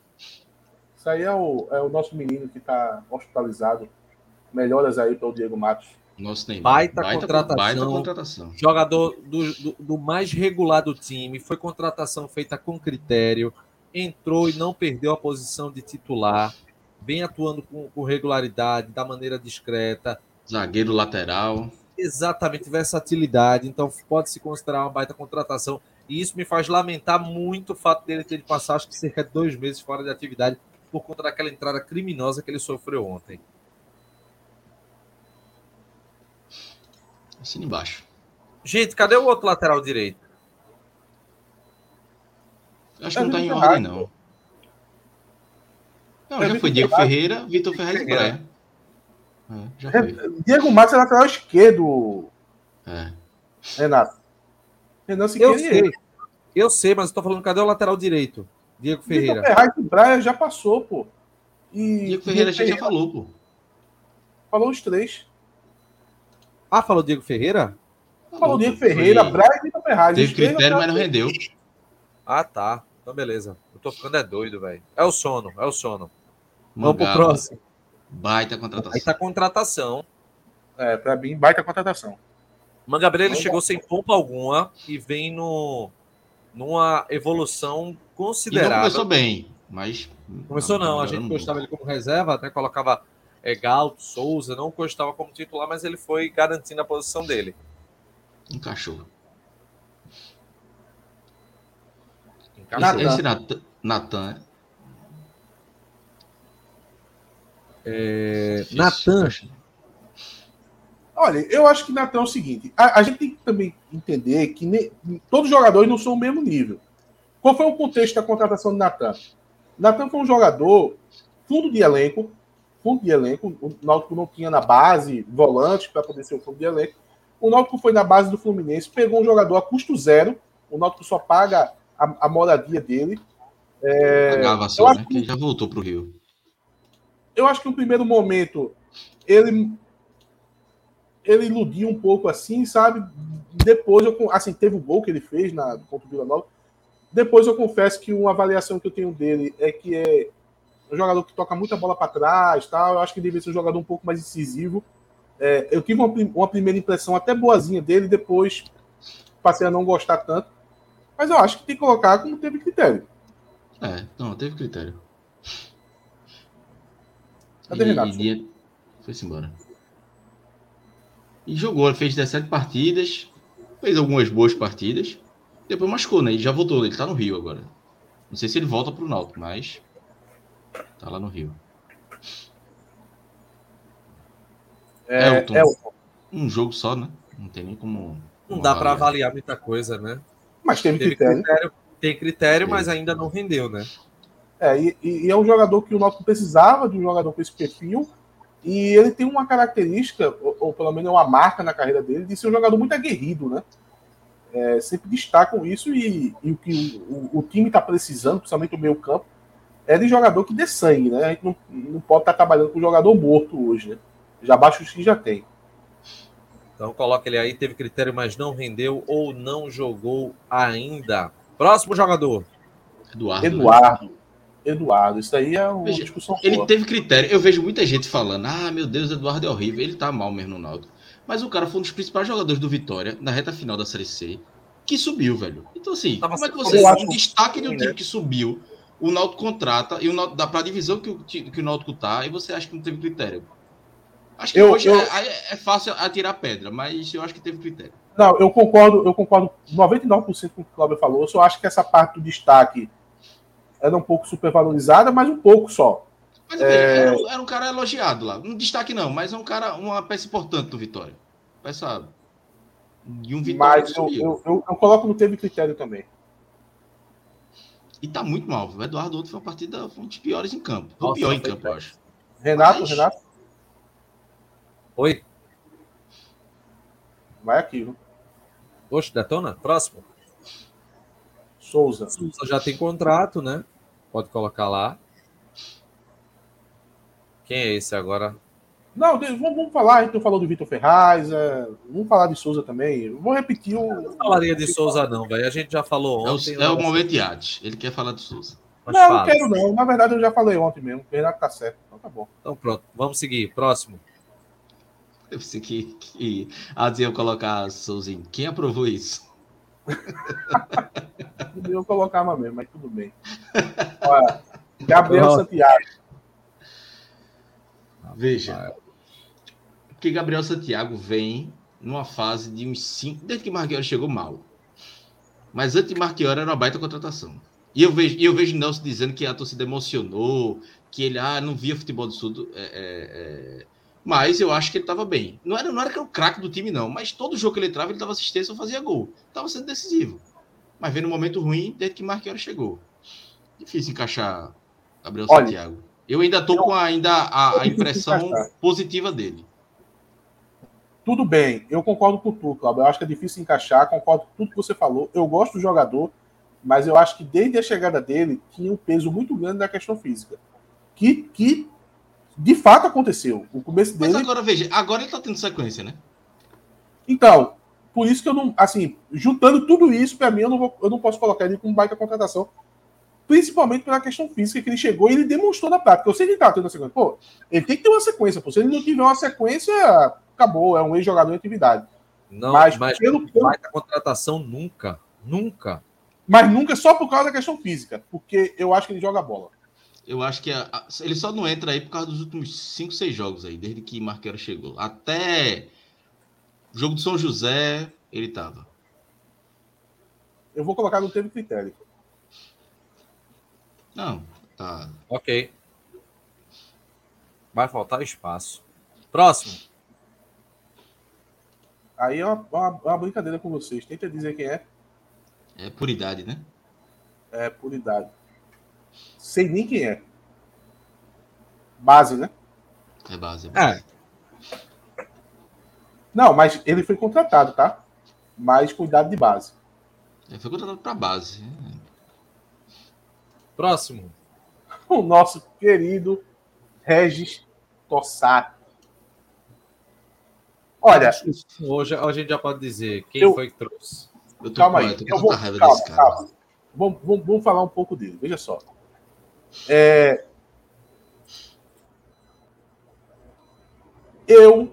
Isso aí é o, é o nosso menino que está hospitalizado. Melhoras aí para o Diego Matos. Nosso Neymar. Baita, baita, contratação, baita contratação. Jogador do, do, do, mais regular do time. Foi contratação feita com critério. Entrou e não perdeu a posição de titular. Vem atuando com, com regularidade, da maneira discreta. Zagueiro lateral. Exatamente, versatilidade. Então pode se considerar uma baita contratação. E isso me faz lamentar muito o fato dele ter de passar, acho que cerca de dois meses fora de atividade por conta daquela entrada criminosa que ele sofreu ontem. Assina embaixo. Gente, cadê o outro lateral direito? Acho que não está em ordem, não. Não, já foi Diego Ferreira, Vitor Ferreira e Praia. É, já foi. Diego Matos é lateral esquerdo. É. Renato. Renan Siqueira eu sei. Eu sei, mas estou falando, cadê o lateral direito? Diego Ferreira. Diego Ferreira e Braia já passou, pô. E Diego Ferreira a gente já falou, pô. Falou os três. Ah, falou Diego Ferreira? Falou Diego Ferreira, Foi- Braga e Vitor Ferraz. Teve critério, mas não rendeu. Ah, tá. Então, beleza. Eu tô ficando é doido, velho. É o sono, é o sono. Vamos pro Mangaba, próximo. Baita contratação. Aí tá a contratação. É, pra mim, baita contratação. Mangabeira chegou sem pompa alguma e vem no, numa evolução E não considerável. começou bem, mas. Começou não, a melhorando gente muito. gostava ele como reserva, até colocava é, Galto, Souza, não gostava como titular, mas ele foi garantindo a posição dele. Encaixou. Encaixou. Natan. Esse Natan, Natan É, difícil, Natan. Olha, eu acho que Natan é o seguinte: a, a gente tem que também entender que ne- todos os jogadores não são o mesmo nível. Qual foi o contexto da contratação de Natan? Natan foi um jogador fundo de elenco, fundo de elenco. O Náutico não tinha na base volante para poder ser o fundo de elenco. O Náutico foi na base do Fluminense, pegou um jogador a custo zero. O Náutico só paga a, a moradia dele. Pagava eu só, né? Que ele já voltou pro Rio. eu acho que no primeiro momento ele ele iludiu um pouco assim, sabe? Depois eu assim, teve o gol que ele fez na contra o Vila Nova. Depois eu confesso que uma avaliação que eu tenho dele é que é um jogador que toca muita bola para trás, tal. Eu acho que deveria ser um jogador um pouco mais incisivo. É, eu tive uma, uma primeira impressão até boazinha dele, depois passei a não gostar tanto. Mas eu acho que tem que colocar como teve critério. É, não, teve critério. Cadê Renato? E, e, foi-se embora. E jogou, ele fez 17 partidas, fez algumas boas partidas, depois machucou, né? Ele já voltou, ele tá no Rio agora. Não sei se ele volta pro Náutico, mas tá lá no Rio. É, Elton. é o- Um jogo só, né? Não tem nem como. não como dá para avaliar. muita coisa, né? mas teve Teve critério. critério, tem critério, Teve. mas ainda não rendeu, né? É, e, e- e é um jogador que o Náutico precisava de um jogador com esse perfil. E ele tem uma característica, ou, ou pelo menos é uma marca na carreira dele, de ser um jogador muito aguerrido, né? É, sempre destacam isso e, e o que o, o time está precisando, principalmente o meio campo, é de jogador que dê sangue, né? A gente não, não pode estar trabalhando com jogador morto hoje, né? Já baixa os que já tem. Então coloca ele aí, teve critério, mas não rendeu ou não jogou ainda. Próximo jogador. Eduardo. né? Eduardo. Eduardo, isso aí é uma Veja, discussão Ele forte. teve critério. Eu vejo muita gente falando: ah, meu Deus, Eduardo é horrível. Ele tá mal mesmo no Náutico. Mas o cara foi um dos principais jogadores do Vitória na reta final da Série C, que subiu, velho. Então, assim, Tava como é que você. Um destaque de um Sim, time né? que subiu, o Náutico contrata e o Náutico dá pra divisão que o, que o Náutico tá, e você acha que não teve critério. Acho que Eu- hoje eu- é, é fácil atirar pedra, mas eu acho que teve critério. Não, eu concordo, eu concordo 99% com o que o Cláudio falou. Eu só acho que essa parte do destaque era um pouco supervalorizada, mas um pouco só. Mas veja, era, um- era um cara elogiado lá. Um destaque não, mas é um cara, uma peça importante do Vitória. Peça de um Vitória Mas eu, eu, eu, eu coloco no teve critério também. E tá muito mal. O Eduardo ontem foi uma partida foi um dos piores em campo. Foi o Nossa, pior em campo, eu acho. Renato, Mas- Renato, Oi? vai aqui, viu? Oxe, detona? Próximo. Souza. Souza já tem contrato, né? Pode colocar lá. Quem é esse agora? Não, de- vamos, falar, a gente não falou do Vitor Ferraz, é, vamos falar de Souza também. Eu Vou repetir o. Não falaria de Souza, não, velho. A gente já falou É ontem. o, é o momento Yates. Ele quer falar de Souza. mas Não, não fala. quero não. Na verdade, eu já falei ontem mesmo. O Renato tá certo. Então tá bom. Então pronto, vamos seguir. Próximo. Eu pensei que, que a ia colocar Souzinho. Quem aprovou isso? Não eu colocava mesmo, mas tudo bem. Olha, Gabriel Pronto. Santiago. Veja. Porque Gabriel Santiago vem numa fase de uns 5. Desde que Marquinhos chegou mal. Mas antes de Marquinhos era uma baita contratação. E eu vejo, eu vejo Nelson dizendo que a torcida emocionou, que ele ah, não via futebol do Sul. é, é, é. Mas eu acho que ele estava bem. Não era, não era que era o craque do time, não. Mas todo jogo que ele entrava, ele dava assistência ou fazia gol. Estava sendo decisivo. Mas vem num momento ruim desde que Marquinhos chegou. Difícil encaixar Gabriel Olha, Santiago. Eu ainda tô com ainda a, a impressão positiva dele. Tudo bem, eu concordo com tu, Cláudio. Eu acho que é difícil encaixar, concordo com tudo que você falou. Eu gosto do jogador, mas eu acho que desde a chegada dele tinha um peso muito grande da questão física. Que, que de fato aconteceu. O começo Mas dele. agora, veja, agora ele tá tendo sequência, né? Então, por isso que eu não. Assim, juntando tudo isso, para mim, eu não, vou, eu não posso colocar ele como baita contratação. Principalmente pela questão física que ele chegou e ele demonstrou na prática. Eu sei que ele tá tendo sequência. Pô, ele tem que ter uma sequência. Pô. Se ele não tiver uma sequência, acabou. É um ex-jogador em atividade. Não, mas, mas pelo, pelo... baita contratação nunca. Nunca. Mas nunca só por causa da questão física. Porque eu acho que ele joga bola. Eu acho que a, a, ele só não entra aí por causa dos últimos 5, 6 jogos aí, desde que Marquero chegou. Até o jogo do São José, ele tava. Eu vou colocar no teve critério. Não, tá. Ok. Vai faltar espaço. Próximo. Aí é uma, uma, uma, brincadeira com vocês. Tenta dizer quem é. É por idade, né? É por idade. Sei nem quem é. Base, né? É base. É, base. é. Não, mas ele foi contratado, tá? Mas cuidado de base. Ele foi contratado para base. Próximo. O nosso querido Regis Tossati. Olha, hoje a gente já pode dizer quem eu, foi que trouxe. Eu calma aí, eu vou, calma, calma. Vamos, vamos, vamos, falar um pouco dele. Veja só. É, eu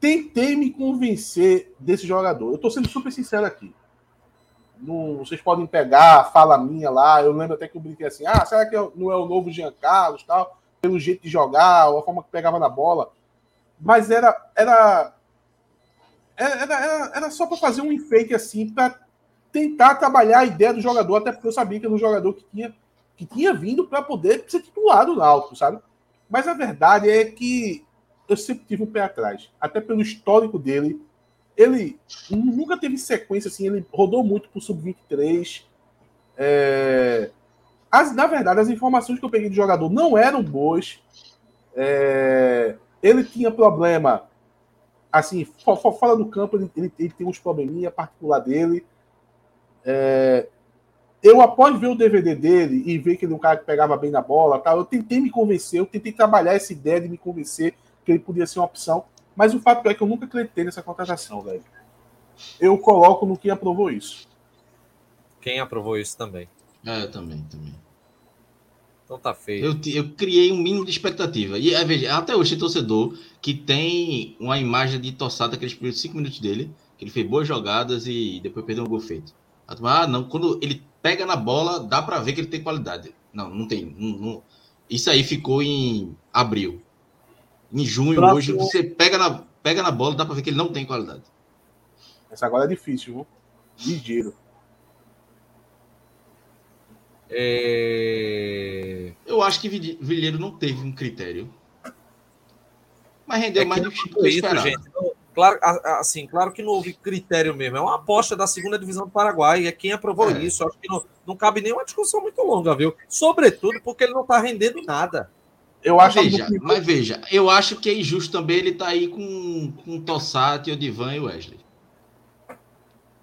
tentei me convencer desse jogador. Eu estou sendo super sincero aqui. Não, vocês podem pegar a fala minha lá. Eu lembro até que eu brinquei assim: ah, será que não é o novo Jean Carlos tal? Pelo jeito de jogar, ou a forma que pegava na bola. Mas era, era, era, era, era só para fazer um enfeite assim, para tentar trabalhar a ideia do jogador, até porque eu sabia que era um jogador que tinha, que tinha vindo para poder ser titulado no Náutico, sabe? Mas a verdade é que eu sempre tive um pé atrás, até pelo histórico dele. Ele nunca teve sequência assim, ele rodou muito pro sub-23. É... As, na verdade, as informações que eu peguei de jogador não eram boas. É... Ele tinha problema, assim, fora do campo, ele, ele, ele tem uns probleminha particular dele. É, eu, após ver o DVD dele e ver que ele é um cara que pegava bem na bola, tal, eu tentei me convencer, eu tentei trabalhar essa ideia de me convencer que ele podia ser uma opção, mas o fato é que eu nunca acreditei nessa contratação, velho. Eu coloco no que aprovou isso. Quem aprovou isso também? É, eu também, também. Então tá feio. Eu, eu criei um mínimo de expectativa. E é, veja, até hoje tem torcedor que tem uma imagem de Tossada, aqueles primeiros cinco minutos dele, que ele fez boas jogadas e depois perdeu um gol feito. Ah, não, quando ele pega na bola, dá para ver que ele tem qualidade. Não, não tem. Não, não. Isso aí ficou em abril. Em junho, Próximo... hoje, você pega na, pega na bola, dá para ver que ele não tem qualidade. Essa agora é difícil, viu? Ligeiro. É... Eu acho que Vilheiro não teve um critério. Mas rendeu é mais do que, esperava. Gente, não, claro, assim, claro que não houve critério mesmo. É uma aposta da segunda divisão do Paraguai. É quem aprovou é. isso. Acho que não, não cabe nem uma discussão muito longa, viu? Sobretudo porque ele não está rendendo nada. Eu acho veja, que... Mas veja, eu acho que é injusto também ele estar tá aí com, com Tossati, Odivan e Wesley.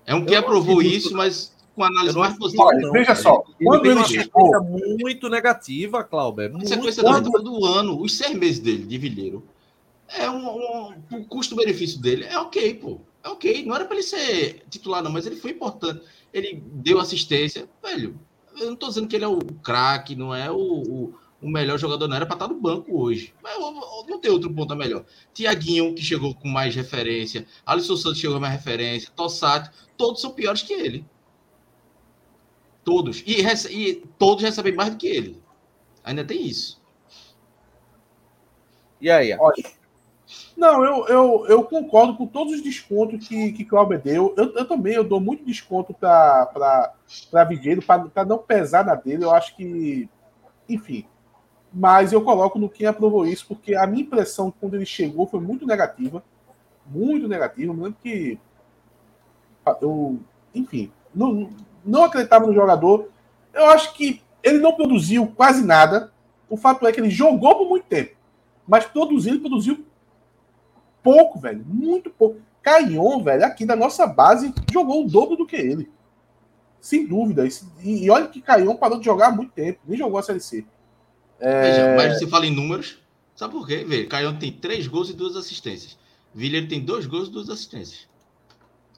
É um que aprovou isso, mas com análise mais positiva. Olha, veja só, quando ele chegou... muito negativa, Cláudio. Muito sequência quando... do ano, os seis meses dele de Vilheiro, é um, um, um custo-benefício dele é ok, pô. É ok. Não era para ele ser titular, não, mas ele foi importante. Ele deu assistência. Velho, eu não tô dizendo que ele é o craque, não é o, o, o, melhor jogador, não era para estar no banco hoje. Mas não tem outro ponto melhor. Tiaguinho, que chegou com mais referência, Alisson Santos chegou com mais referência, Tossati, todos são piores que ele. Todos. E, e todos recebem mais do que ele. Ainda tem isso. E aí? Olha, não, eu, eu, eu concordo com todos os descontos que, que Cláudio deu. Eu, eu também eu dou muito desconto para Vigueiro, para não pesar na dele. Eu acho que. Enfim. Mas eu coloco no quem aprovou isso, porque a minha impressão quando ele chegou foi muito negativa. Muito negativa. Eu me lembro que. Eu, enfim. Não, não acreditava no jogador. Eu acho que ele não produziu quase nada. O fato é que ele jogou por muito tempo. Mas produzir, ele produziu pouco, velho. Muito pouco. Caion, velho, aqui da nossa base, jogou o dobro do que ele. Sem dúvida. E, e olha que Caion parou de jogar há muito tempo. Nem jogou a Série C. É... Veja, mas você fala em números. Sabe por quê? Veja, Caion tem três gols e duas assistências. Vilheiro tem dois gols e duas assistências.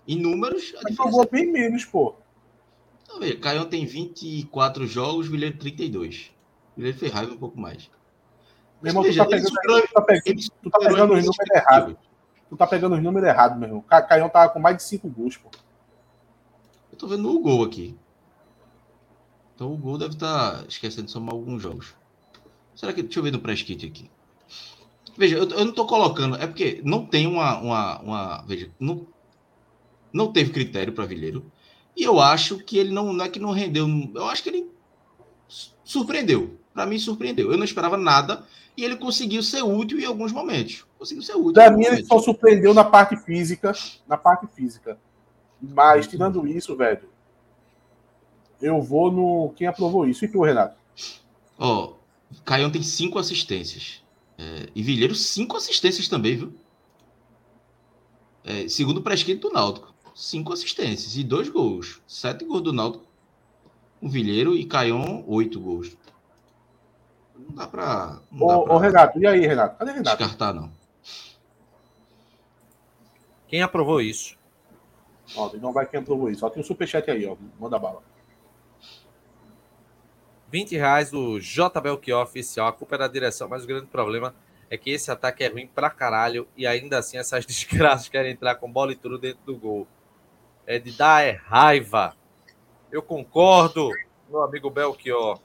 Em números, a Mas diferença jogou bem menos, pô. Então, veja, Caião tem 24 jogos, Vilheiro 32. Vilheiro fez raiva um pouco mais. Meu irmão, Veja, tu tá pegando, tu tá pegando, tu tá pegando os números errados. Tu tá pegando os números errados, meu irmão. Ca- Caião tava com mais de 5 gols, pô. Eu tô vendo o gol aqui. Então o gol deve estar esquecendo de somar alguns jogos. Será que. Deixa eu ver no press kit aqui. Veja, eu, eu não tô colocando. É porque não tem uma. uma, uma veja, não, não teve critério para Vilheiro. E eu acho que ele não, não é que não rendeu. Eu acho que ele su- surpreendeu. Para mim, surpreendeu. Eu não esperava nada. E ele conseguiu ser útil em alguns momentos. Conseguiu ser útil. alguns mim, ele só surpreendeu na parte física. Na parte física. Mas, tirando isso, velho, eu vou no. Quem aprovou isso? E tu, Renato? Ó, Caião tem cinco assistências. É, e Vilheiro, cinco assistências também, viu? É, segundo o prescrito do Náutico. Cinco assistências e dois gols. Sete gols do Náutico. O Vilheiro e Caião, oito gols. Não dá pra, não dá Ô, pra ô, Renato, e aí, Renato? Cadê Renato? descartar, não. Quem aprovou isso? Ó, não vai quem aprovou isso. Ó, tem um superchat aí, ó. Manda bala. 20 reais do J. Belchior oficial. A culpa é da direção, mas o grande problema é que esse ataque é ruim pra caralho e ainda assim essas desgraças querem entrar com bola e tudo dentro do gol. É de dar é raiva. Eu concordo, meu amigo Belchior.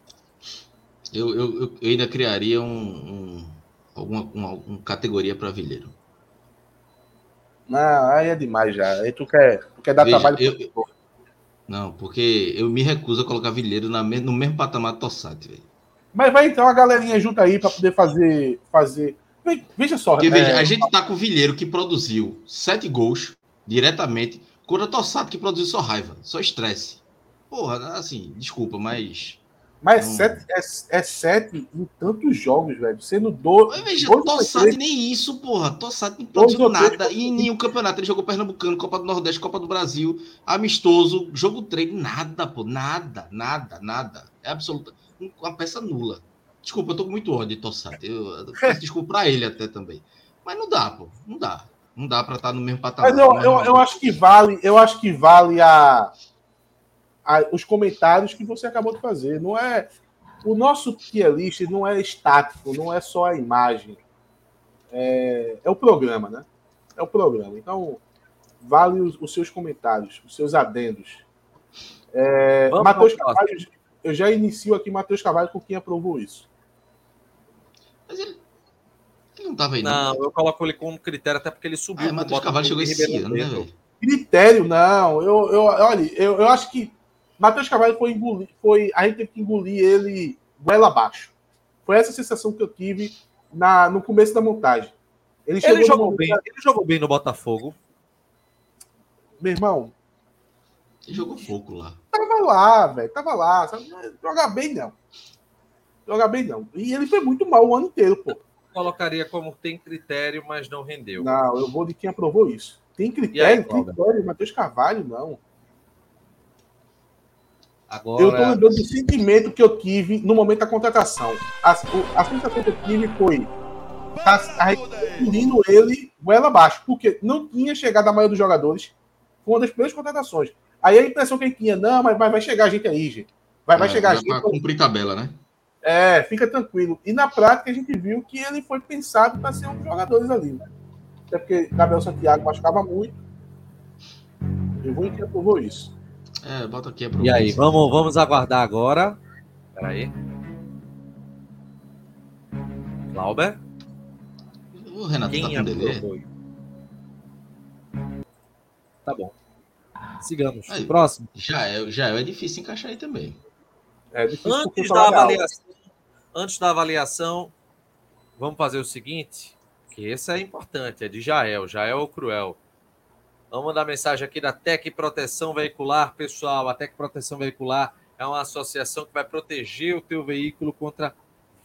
Eu, eu, eu- eu ainda criaria um, um- alguma uma, uma categoria para Vilheiro. Não, aí é demais já. Aí tu quer, tu quer dar Veja, trabalho eu- pro Não, porque eu me recuso a colocar Vilheiro na me- no mesmo patamar do Tossati, velho. Mas vai entrar uma galerinha junto aí pra poder fazer. fazer... Ve- Veja só. Porque, é, veja, a gente tá com o Vilheiro que produziu sete gols diretamente, o Tossato que produziu só raiva, só estresse. Porra, assim, desculpa, mas. Mas sete, é, é sete em tantos jogos, velho. Sendo. Mas veja, Tossato três. nem isso, porra. Tossato não produziu ou três nada em nenhum campeonato. Ele jogou Pernambucano, Copa do Nordeste, Copa do Brasil, amistoso, jogo treino, nada, pô. Nada, nada, nada. É absoluta. Uma peça nula. Desculpa, eu tô com muito ódio de Tossato. Eu, eu peço desculpa pra ele até também. Mas não dá, pô. Não dá. Não dá pra estar no mesmo patamar. Mas eu, Não é eu, eu acho que vale, eu acho que vale a, a- os comentários que você acabou de fazer. Não é o nosso tier list não é estático, não é só a imagem. É, é o programa, né? É o programa. Então vale os, os seus comentários, os seus adendos. É, Matheus. Carvalho, eu já inicio aqui Matheus Carvalho com quem aprovou isso. Mas ele, ele não tava aí, não. Não, eu coloco ele como critério, até porque ele subiu. Ah, Matheus Carvalho chegou esse ano, né, velho? Critério, não. Eu, eu, olha, eu, eu acho que Matheus Carvalho foi engolir, foi, a gente teve que engolir ele goela abaixo. Foi essa sensação que eu tive na, no começo da montagem. Ele Ele jogou momento- bem, ele jogou bem no Botafogo. Meu irmão, Ele jogou pouco lá. tava lá, velho. Tava lá. Sabe? Jogar bem, não. Jogar bem, não. E ele foi muito mal o ano inteiro, pô. Colocaria como tem critério, mas não rendeu. Não, eu vou de quem aprovou isso. Tem critério, Cláudio? critério. Matheus Carvalho, não. Agora, Eu tô lembrando do sentimento que eu tive no momento da contratação. A, o- a sensação que eu tive foi tá, a engolindo ele goela abaixo, porque não tinha chegado a maioria dos jogadores. Foi uma das primeiras contratações. Aí a impressão que ele tinha, não, mas, mas vai chegar gente aí, gente. Vai, vai É, chegar já gente. Pra cumprir tabela, né? É, fica tranquilo. E na prática a gente viu que ele foi pensado para ser um dos jogadores ali. Né? Até porque Gabriel Santiago machucava muito. Eu vou em quem aprovou isso. É, bota aqui a E aí, vamos, vamos aguardar agora. Peraí. Clauber? O Renato tá Quem com delay. aprovou? Tá bom. Sigamos. Aí. Próximo. Já é, já é difícil encaixar aí também. É Antes da, avaliação, antes da avaliação, vamos fazer o seguinte, que esse é importante, é de Jael, Jael ou Cruel. Vamos mandar mensagem aqui da Tec Proteção Veicular, pessoal. A Tec Proteção Veicular é uma associação que vai proteger o teu veículo contra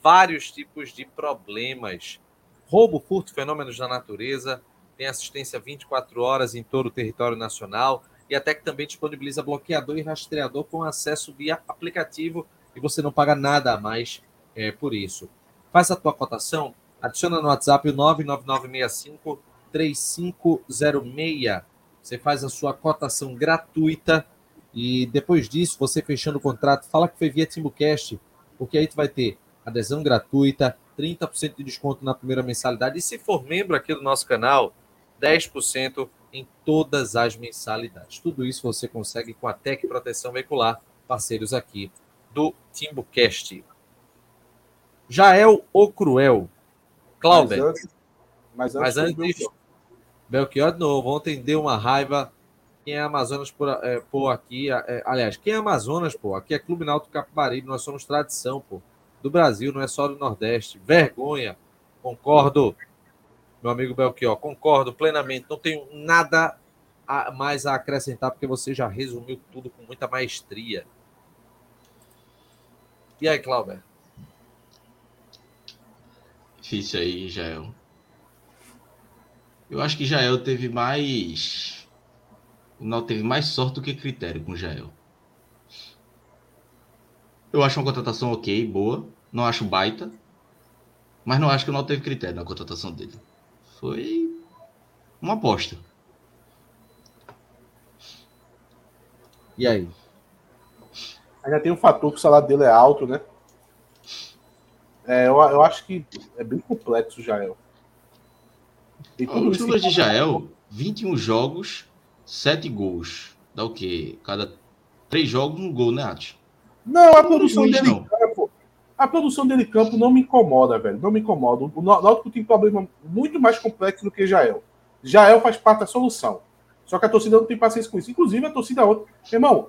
vários tipos de problemas. Roubo, furto, fenômenos da natureza, tem assistência 24 horas em todo o território nacional e a Tec também disponibiliza bloqueador e rastreador com acesso via aplicativo e você não paga nada a mais é, por isso. Faz a tua cotação, adiciona no WhatsApp o 99965 3506. Você faz a sua cotação gratuita e depois disso, você fechando o contrato, fala que foi via Timbucast, porque aí tu vai ter adesão gratuita, 30% de desconto na primeira mensalidade e se for membro aqui do nosso canal, 10% em todas as mensalidades. Tudo isso você consegue com a Tec Proteção Veicular, parceiros aqui do Timbucast. Jael o Cruel. Clauber. Mas antes, mas antes, mas antes Belchior de novo. Ontem deu uma raiva. Quem é Amazonas por, é, por aqui? É, aliás, quem é Amazonas, pô? Aqui é Clube Náutico Capibaribe. Nós somos tradição, pô. Do Brasil, não é só do Nordeste. Vergonha. Concordo, meu amigo Belchior. Concordo plenamente. Não tenho nada a, mais a acrescentar, porque você já resumiu tudo com muita maestria. E aí, Cláudio? Difícil aí, Jael. Eu acho que Jael teve mais. Não teve mais sorte do que critério com Jael. Eu acho uma contratação ok, boa. Não acho baita. Mas não acho que não teve critério na contratação dele. Foi uma aposta. E aí? Ainda tem um fator que o salário dele é alto, né? É, eu, eu acho que é bem complexo o Jael. Os números de Jael, 21 jogos, 7 gols. Dá o quê? Cada 3 jogos, um gol, né, Ati? Não, a produção não dele em campo. A produção dele campo não me incomoda, velho. Não me incomoda. O Náutico tem problema muito mais complexo do que Jael. Jael faz parte da solução. Só que a torcida não tem paciência com isso. Inclusive, a torcida outra. Irmão,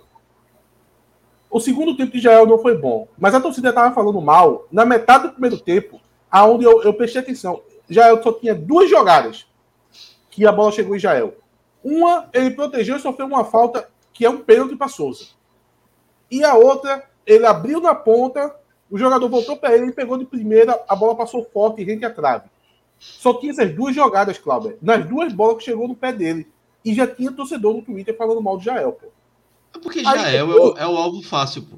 o segundo tempo de Jael não foi bom. Mas a torcida estava falando mal na metade do primeiro tempo, aonde eu, eu prestei atenção. Jael só tinha duas jogadas que a bola chegou em Jael. Uma, ele protegeu e sofreu uma falta que é um pênalti para Souza. E a outra, ele abriu na ponta, o jogador voltou para ele, ele pegou de primeira, a bola passou forte e rente à trave. Só tinha essas duas jogadas, Cláudio, nas duas bolas que chegou no pé dele. E já tinha torcedor no Twitter falando mal de Jael, pô. É porque Jael depois... é, o, é, o, alvo fácil, pô.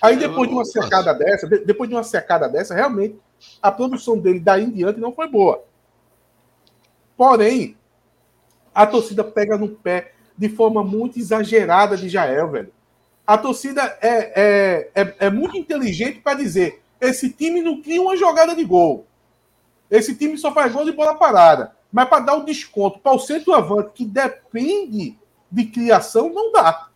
Aí depois é de uma secada fácil. dessa, depois de uma secada dessa, realmente a produção dele daí em diante não foi boa. Porém, a torcida pega no pé de forma muito exagerada de Jael, velho. A torcida é, é, é, é muito inteligente para dizer: esse time não cria uma jogada de gol. Esse time só faz gol de bola parada. Mas para dar o desconto para o centroavante que depende de criação, não dá.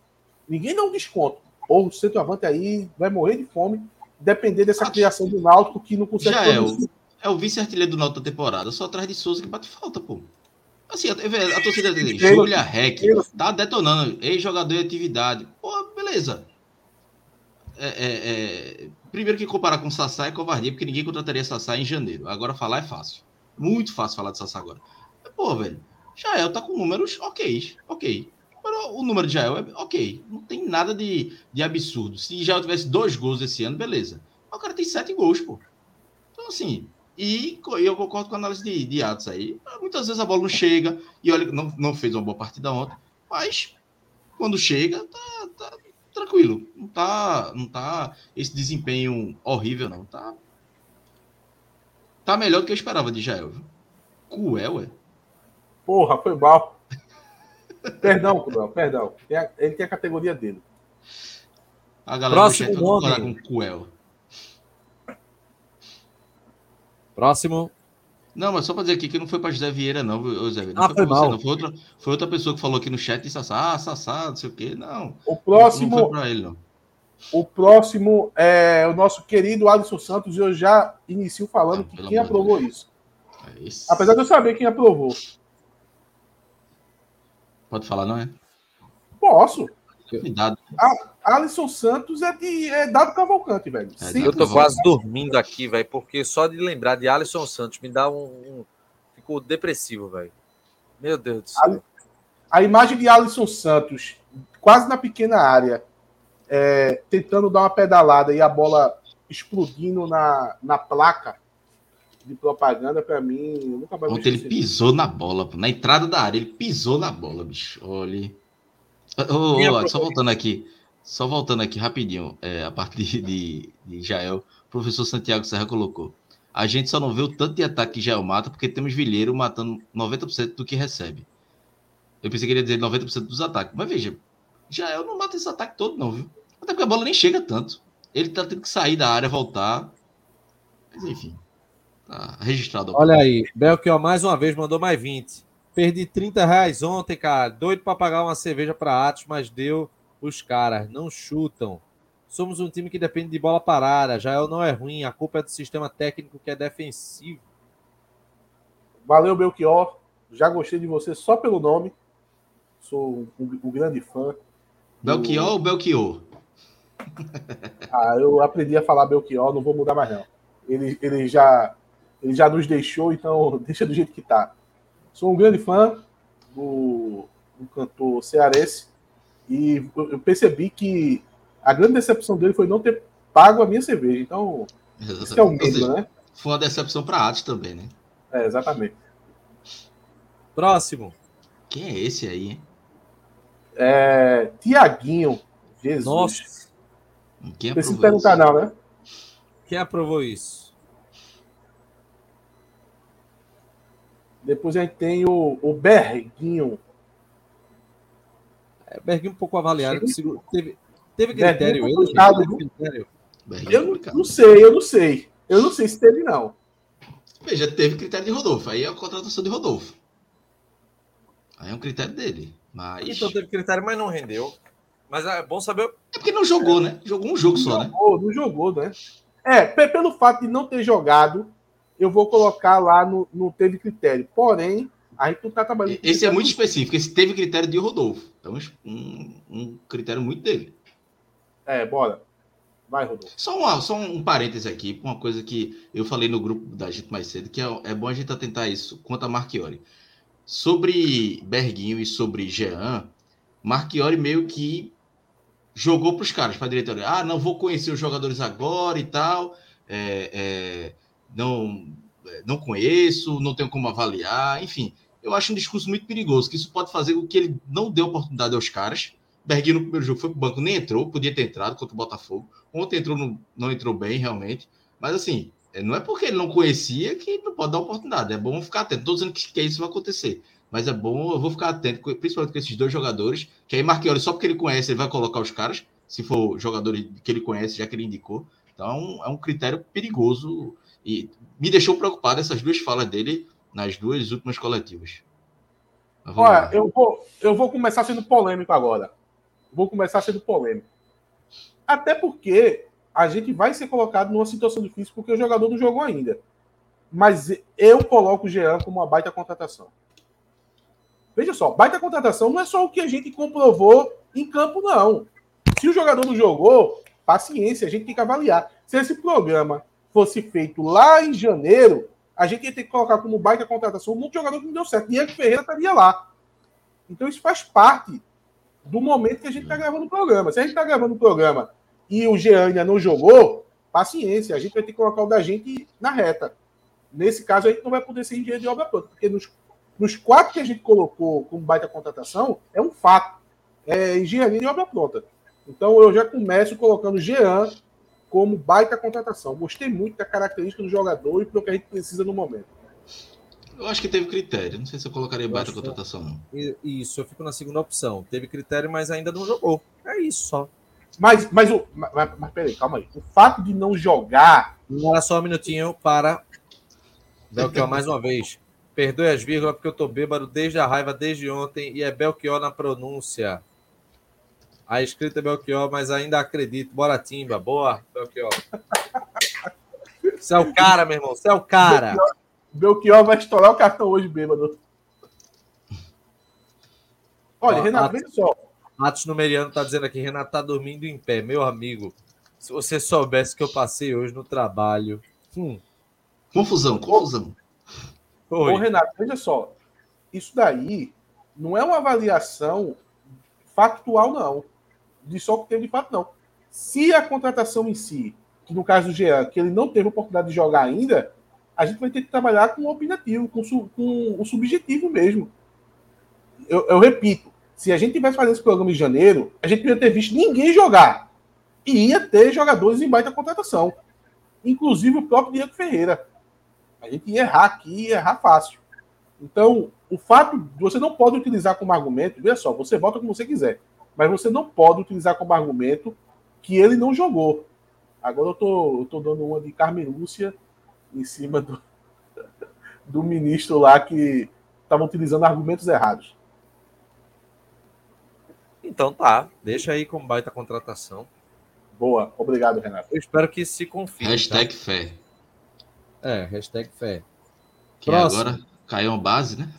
Ninguém dá um desconto. Ou o centroavante aí vai morrer de fome depender dessa Acho... criação do Náutico que não consegue. Já é o, é o vice-artilheiro do Náutico da temporada, só atrás de Souza que bate falta, pô. Assim, a, a torcida dele, Júlia Rec, tá detonando, ex-jogador de atividade. Pô, beleza. É, é, é... Primeiro que comparar com o Sassá é covardia, porque ninguém contrataria Sassá em janeiro. Agora falar é fácil. Muito fácil falar de Sassá agora. Pô, velho, Jael tá com números ok, ok. O número de Jael é ok. Não tem nada de, de absurdo. Se Jael tivesse dois gols esse ano, beleza. Mas o cara tem sete gols, pô. Então, assim, e eu concordo com a análise de, de Atos aí. Muitas vezes a bola não chega, e olha, não, não fez uma boa partida ontem, mas quando chega, tá, tá tranquilo. Não tá, não tá esse desempenho horrível, não. Tá, tá melhor do que eu esperava de Jael. Cruel, é? Porra, foi mal. Perdão, Cruel, perdão. Ele tem a categoria dele. A galera Próximo nome. com Cruel. Próximo. Não, mas só para dizer aqui que não foi para José Vieira, não, José Vieira. Não ah, foi, foi mal. Você, não. Foi, outra, foi outra pessoa que falou aqui no chat e Sassá, ah, Sassá, não sei o quê. Não. O próximo. Não, foi para ele, não. O próximo é o nosso querido Alisson Santos, e eu já inicio falando ah, que quem aprovou isso. É isso. Apesar de eu saber quem aprovou. Pode falar, não é? Posso. Cuidado. A, Alisson Santos é de é dado Cavalcante, velho. É, eu tô quase dormindo aqui, velho, porque só de lembrar de Alisson Santos me dá um. um... Ficou depressivo, velho. Meu Deus do céu. A, a, imagem de Alisson Santos, quase na pequena área, é, tentando dar uma pedalada e a bola explodindo na, na placa de propaganda, para mim, nunca mais Ontem ele pisou na bola, na entrada da área, ele pisou na bola, bicho. Olha. Oh, oh, só voltando aqui, só voltando aqui rapidinho, é, a parte de, de, de Jael, o professor Santiago Serra colocou. a gente só não vê o tanto de ataque que Jael mata porque temos Vilheiro matando 90% do que recebe. Eu pensei que ele ia dizer 90% dos ataques. Mas veja, Jael não mata esse ataque todo, não, viu? Até porque a bola nem chega tanto. Ele tá tendo que sair da área, voltar. Mas enfim. Tá registrado. Olha aí, Belchior mais uma vez mandou mais 20. Perdi 30 reais ontem, cara. Doido para pagar uma cerveja para Atos, mas deu os caras. Não chutam. Somos um time que depende de bola parada. Jael não é ruim. A culpa é do sistema técnico que é defensivo. Valeu, Belchior. Já gostei de você só pelo nome. Sou um, um grande fã. Belchior do... ou Belchior? Ah, eu aprendi a falar Belchior, não vou mudar mais não. Ele, ele, já, ele já nos deixou, então deixa do jeito que tá. Sou um grande fã do, do cantor cearense e eu percebi que a grande decepção dele foi não ter pago a minha cerveja. Então, exatamente. isso é o medo, né? Foi uma decepção para a arte também, né? É, exatamente. Próximo. Quem é esse aí, hein? É, Tiaguinho. Jesus. Nossa. Quem Preciso perguntar, não, né? Quem aprovou isso? Depois a gente tem o, o Berguinho. É, Berguinho um pouco avaliado. Teve, teve critério ele? Teve critério? Eu não, não, sei, eu não sei. Eu não sei se teve, não. Veja, teve critério de Rodolfo. Aí é a contratação de Rodolfo. Aí é um critério dele. Mas... Então teve critério, mas não rendeu. Mas é bom saber. É porque não jogou, né? Jogou um jogo não só, jogou, né? Não jogou, né? É, pelo fato de não ter jogado, eu vou colocar lá no, no teve critério. Porém, a gente não tá trabalhando. Esse é muito específico. Esse teve critério de Rodolfo. Então, um, um critério muito dele. É, bora. Vai, Rodolfo. Só, uma, só um parêntese aqui, uma coisa que eu falei no grupo da gente mais cedo, que é, é bom a gente atentar isso quanto a Marchiori. Sobre Berguinho e sobre Jean, Marchiori meio que jogou para os caras, para a diretoria. Ah, não vou conhecer os jogadores agora e tal. É, é, não, não conheço, não tenho como avaliar. Enfim, eu acho um discurso muito perigoso, que isso pode fazer com que ele não dê oportunidade aos caras. Berguinho no primeiro jogo foi para o banco, nem entrou, podia ter entrado contra o Botafogo. Ontem entrou, no, não entrou bem, realmente. Mas assim, é, não é porque ele não conhecia que não pode dar oportunidade. É bom ficar atento. Estou dizendo que, que isso vai acontecer. Mas é bom, eu vou ficar atento, principalmente com esses dois jogadores, que aí Marquinhos, só porque ele conhece, ele vai colocar os caras, se for jogador que ele conhece, já que ele indicou. Então é um critério perigoso e me deixou preocupado essas duas falas dele nas duas últimas coletivas. Olha, eu vou, eu vou começar sendo polêmico agora. Vou começar sendo polêmico. Até porque a gente vai ser colocado numa situação difícil porque o jogador não jogou ainda. Mas eu coloco o Jean como uma baita contratação. Veja só, baita contratação não é só o que a gente comprovou em campo, não. Se o jogador não jogou, paciência, a gente tem que avaliar. Se esse programa fosse feito lá em janeiro, a gente ia ter que colocar como baita contratação um monte de jogador que não deu certo. Diego Ferreira estaria lá. Então isso faz parte do momento que a gente está gravando o programa. Se a gente está gravando o programa e o Jean ainda não jogou, paciência, a gente vai ter que colocar o da gente na reta. Nesse caso, a gente não vai poder ser engenheiro de obra pronta, porque nos, nos quatro que a gente colocou como baita contratação, é um fato. É engenharia de obra pronta. Então, eu já começo colocando Jean como baita contratação. Gostei muito da característica do jogador e do que a gente precisa no momento. Eu acho que teve critério. Não sei se eu colocaria baita contratação. Não. Isso, eu fico na segunda opção. Teve critério, mas ainda não jogou. É isso só. Mas, mas, o, mas, mas peraí, calma aí. O fato de não jogar. Olha só um minutinho para. Belchior, mais uma vez. Perdoe as vírgulas, porque eu tô bêbado desde a raiva, desde ontem, e é Belchior na pronúncia. A escrita é Belchior, mas ainda acredito. Bora, Timba. Boa, Belchior. Você é o cara, meu irmão. Você é o cara. Belchior, Belchior vai estourar o cartão hoje, bêbado. Olha, Ó, Renato, veja só. Matos Numeriano está dizendo aqui, Renato está dormindo em pé. Meu amigo, se você soubesse que eu passei hoje no trabalho. Hum. Confusão, confusão. Oi. Ô, Renato, veja só. Isso daí não é uma avaliação factual, não. De só que teve de fato, não. Se a contratação em si, que no caso do Jean, que ele não teve oportunidade de jogar ainda, a gente vai ter que trabalhar com o opinativo, com, com o subjetivo mesmo. Eu, eu repito, se a gente tivesse fazendo esse programa em janeiro, a gente não ia ter visto ninguém jogar. E ia ter jogadores em baita contratação. Inclusive o próprio Diego Ferreira. A gente ia errar aqui e errar fácil. Então, o fato você não pode utilizar como argumento, veja só, você vota como você quiser, mas você não pode utilizar como argumento que ele não jogou. Agora eu tô, eu tô dando uma de Carmen Lúcia em cima do, do ministro lá que estava utilizando argumentos errados. Então tá, deixa aí como baita contratação. Boa, obrigado, Renato. Eu espero que se confirme. Hashtag tá? fé. É, hashtag fé. Que Próximo. agora caiu uma base, né?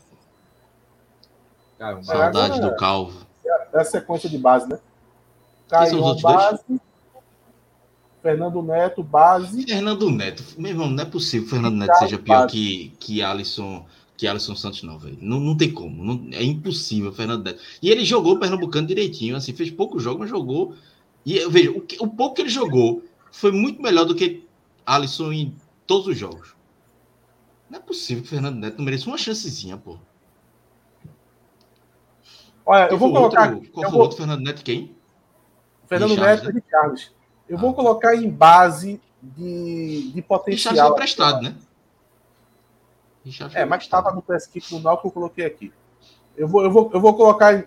Caiu Saudade agora, do Calvo. É a sequência de base, né? Uma base. Dois? Fernando Neto, base. Fernando Neto, meu irmão, não é possível que Fernando Neto seja pior que, que Alisson que Alisson Santos não, velho. Não, não tem como. Não, é impossível, Fernando Neto. E ele jogou o Pernambucano direitinho, assim, fez pouco jogo, mas jogou. E veja, o, o pouco que ele jogou foi muito melhor do que Alisson em todos os jogos. Não é possível que Fernando Neto não mereça uma chancezinha, pô. Olha, eu vou colocar. Outro, qual foi o outro Fernando Neto quem? Fernando Richard, Neto e né? Carlos. Eu ah, vou colocar em base de, de potencial. Richard foi emprestado, né? é, mas estava no press kit que eu coloquei aqui. Eu vou, eu vou, eu vou colocar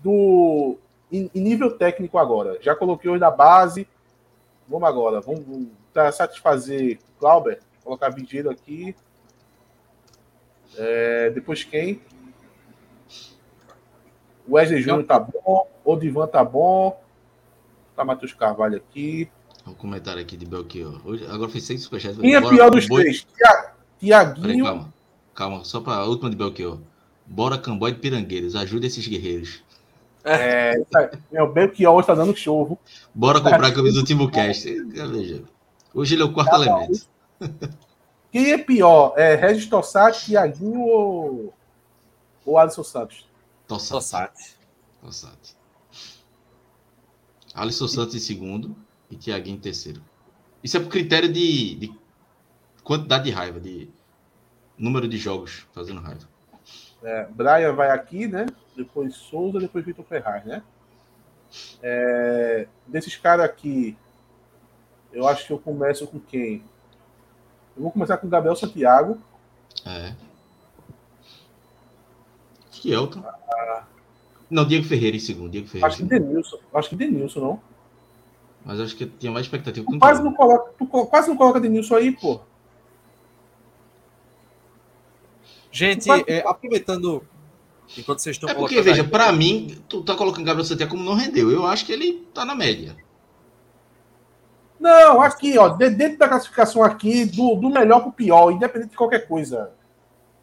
do em, em nível técnico agora. Já coloquei hoje da base. Vamos agora. Vamos, vamos para satisfazer Clauber. Colocar Vigílio aqui. É, depois quem? O Wesley Júnior tá bom. O Divan tá bom. Tá Matheus Carvalho aqui. O comentário aqui de Belchior. Hoje, agora foi seis superchats. Quem é pior dos três? Tiaguinho. Calma, calma, só para a última de Belchior. Bora, Cambói de Pirangueiros. Ajuda esses guerreiros. É, meu Belchior hoje tá dando show. Bora comprar a camisa do Timbucast. Veja. Hoje ele é o quarto tá elemento. Quem é pior? É Regis Tossati, Tiaguinho ou, ou Alisson Santos? Tossati. Tossati. Alisson Santos em segundo e Tiaguinho em terceiro. Isso é por critério de, de quantidade de raiva, de número de jogos fazendo raiva. É, Brian vai aqui, né? Depois Souza, depois Vitor Ferraz, né? É, desses caras aqui, eu acho que eu começo com quem? Eu vou começar com o Gabriel Santiago. É. Kielton. Ah, não, Diego Ferreira em segundo. Diego Ferreira acho que Denilson. Acho que Denilson, não. Mas acho que tinha mais expectativa. Tu quase, não coloca, tu quase não coloca Denilson aí, pô. Gente, é, aproveitando enquanto vocês estão É porque, veja, para mim, tu tá colocando Gabriel Santiago como não rendeu. Eu acho que ele tá na média. Não, aqui, ó, dentro da classificação aqui, do, do melhor pro pior, independente de qualquer coisa.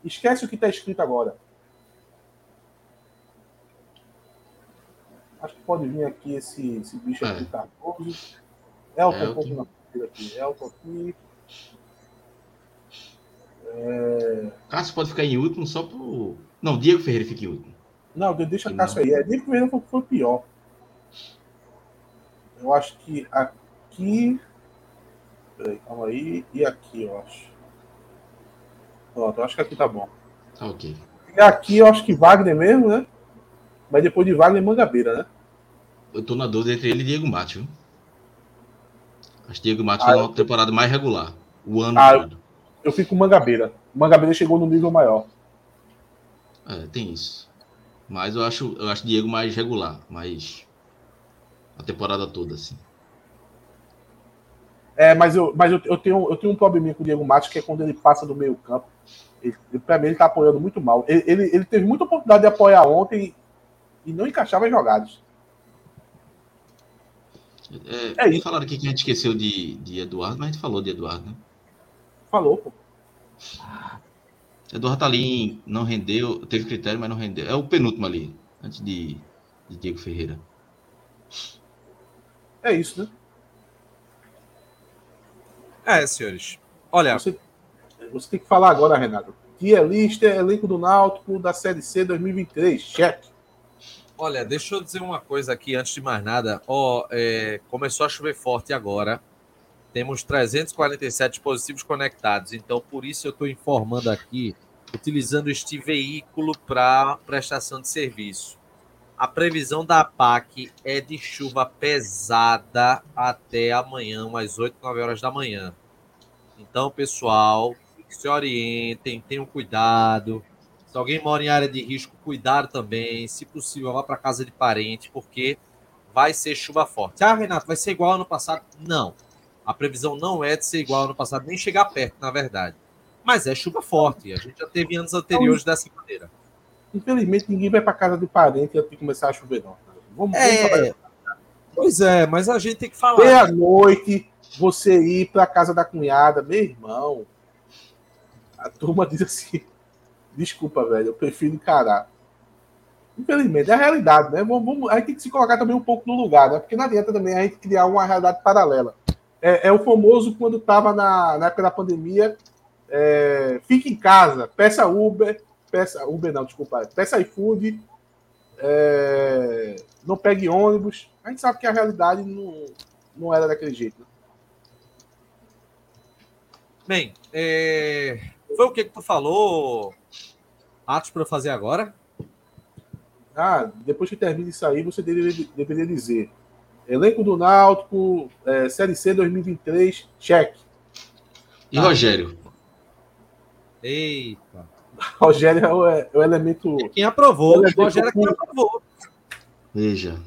Esquece o que tá escrito agora. Acho que pode vir aqui esse, esse bicho é. aqui, tá? Elton, Elton. aqui. Elton aqui. É... Cássio pode ficar em último só pro. Não, Diego Ferreira fica em último. Não, deixa a Cássio aí. É, Diego Ferreira foi, foi pior. Eu acho que aqui. Peraí, calma aí. E aqui, eu acho. Pronto, eu acho que aqui tá bom. Tá ok. E aqui eu acho que Wagner mesmo, né? Mas depois de Wagner, Mangabeira, né? Eu tô na dúvida entre ele e Diego Mate, Acho que Diego Mate ah, foi uma temporada mais regular. O ano ah, todo. Eu, fico com Mangabeira. Mangabeira chegou no nível maior. É, tem isso. Mas eu acho, eu acho Diego mais regular, mais a temporada toda, assim. É, mas eu, mas eu, eu, tenho, eu tenho um probleminha com o Diego Matos, que é quando ele passa do meio campo. Ele, pra mim, ele tá apoiando muito mal. Ele, ele, ele, teve muita oportunidade de apoiar ontem e não encaixava as jogadas. É, é isso. Falaram aqui que a gente esqueceu de, de Eduardo, mas a gente falou de Eduardo, né? Falou, pô. Eduardo tá ali, não rendeu, teve critério, mas não rendeu. É o penúltimo ali, antes de, de Diego Ferreira. É isso, né? É, senhores. Olha. Você, você tem que falar agora, Renato. Tia lista, elenco do Náutico da Série C 2023. Cheque. Olha, deixa eu dizer uma coisa aqui antes de mais nada. Ó, é, começou a chover forte agora. Temos 347 dispositivos conectados. Então, por isso eu estou informando aqui, utilizando este veículo para prestação de serviço. A previsão da APAC é de chuva pesada até amanhã, às 8, 9 horas da manhã. Então, pessoal, se orientem, tenham cuidado. Se alguém mora em área de risco, cuidado também. Se possível, vá para casa de parente, porque vai ser chuva forte. Ah, Renato, vai ser igual ao ano passado? Não. A previsão não é de ser igual ao ano passado, nem chegar perto, na verdade. Mas é chuva forte. A gente já teve anos anteriores dessa maneira. Infelizmente, ninguém vai para casa de parente antes de começar a chover, não. Vamos, é, vamos pois é, mas a gente tem que falar. Meia-noite, você ir para casa da cunhada, meu irmão. A turma diz assim: desculpa, velho, eu prefiro encarar. Infelizmente, é a realidade, né? Vamos, vamos, a gente tem que se colocar também um pouco no lugar, né? Porque não adianta também a gente criar uma realidade paralela. É, é o famoso quando estava na, na época da pandemia, é, fique em casa, peça Uber, peça Uber não, desculpa, peça iFood, é, não pegue ônibus. A gente sabe que a realidade não, não era daquele jeito. Né? Bem, é, foi o que, que tu falou, Atos, para fazer agora? Ah, depois que termine isso aí, você deveria, deveria dizer. Elenco do Náutico, é, Série C 2023, cheque. E Rogério? Eita. Rogério é o, é o elemento. Quem aprovou? O Rogério é quem aprovou. Veja.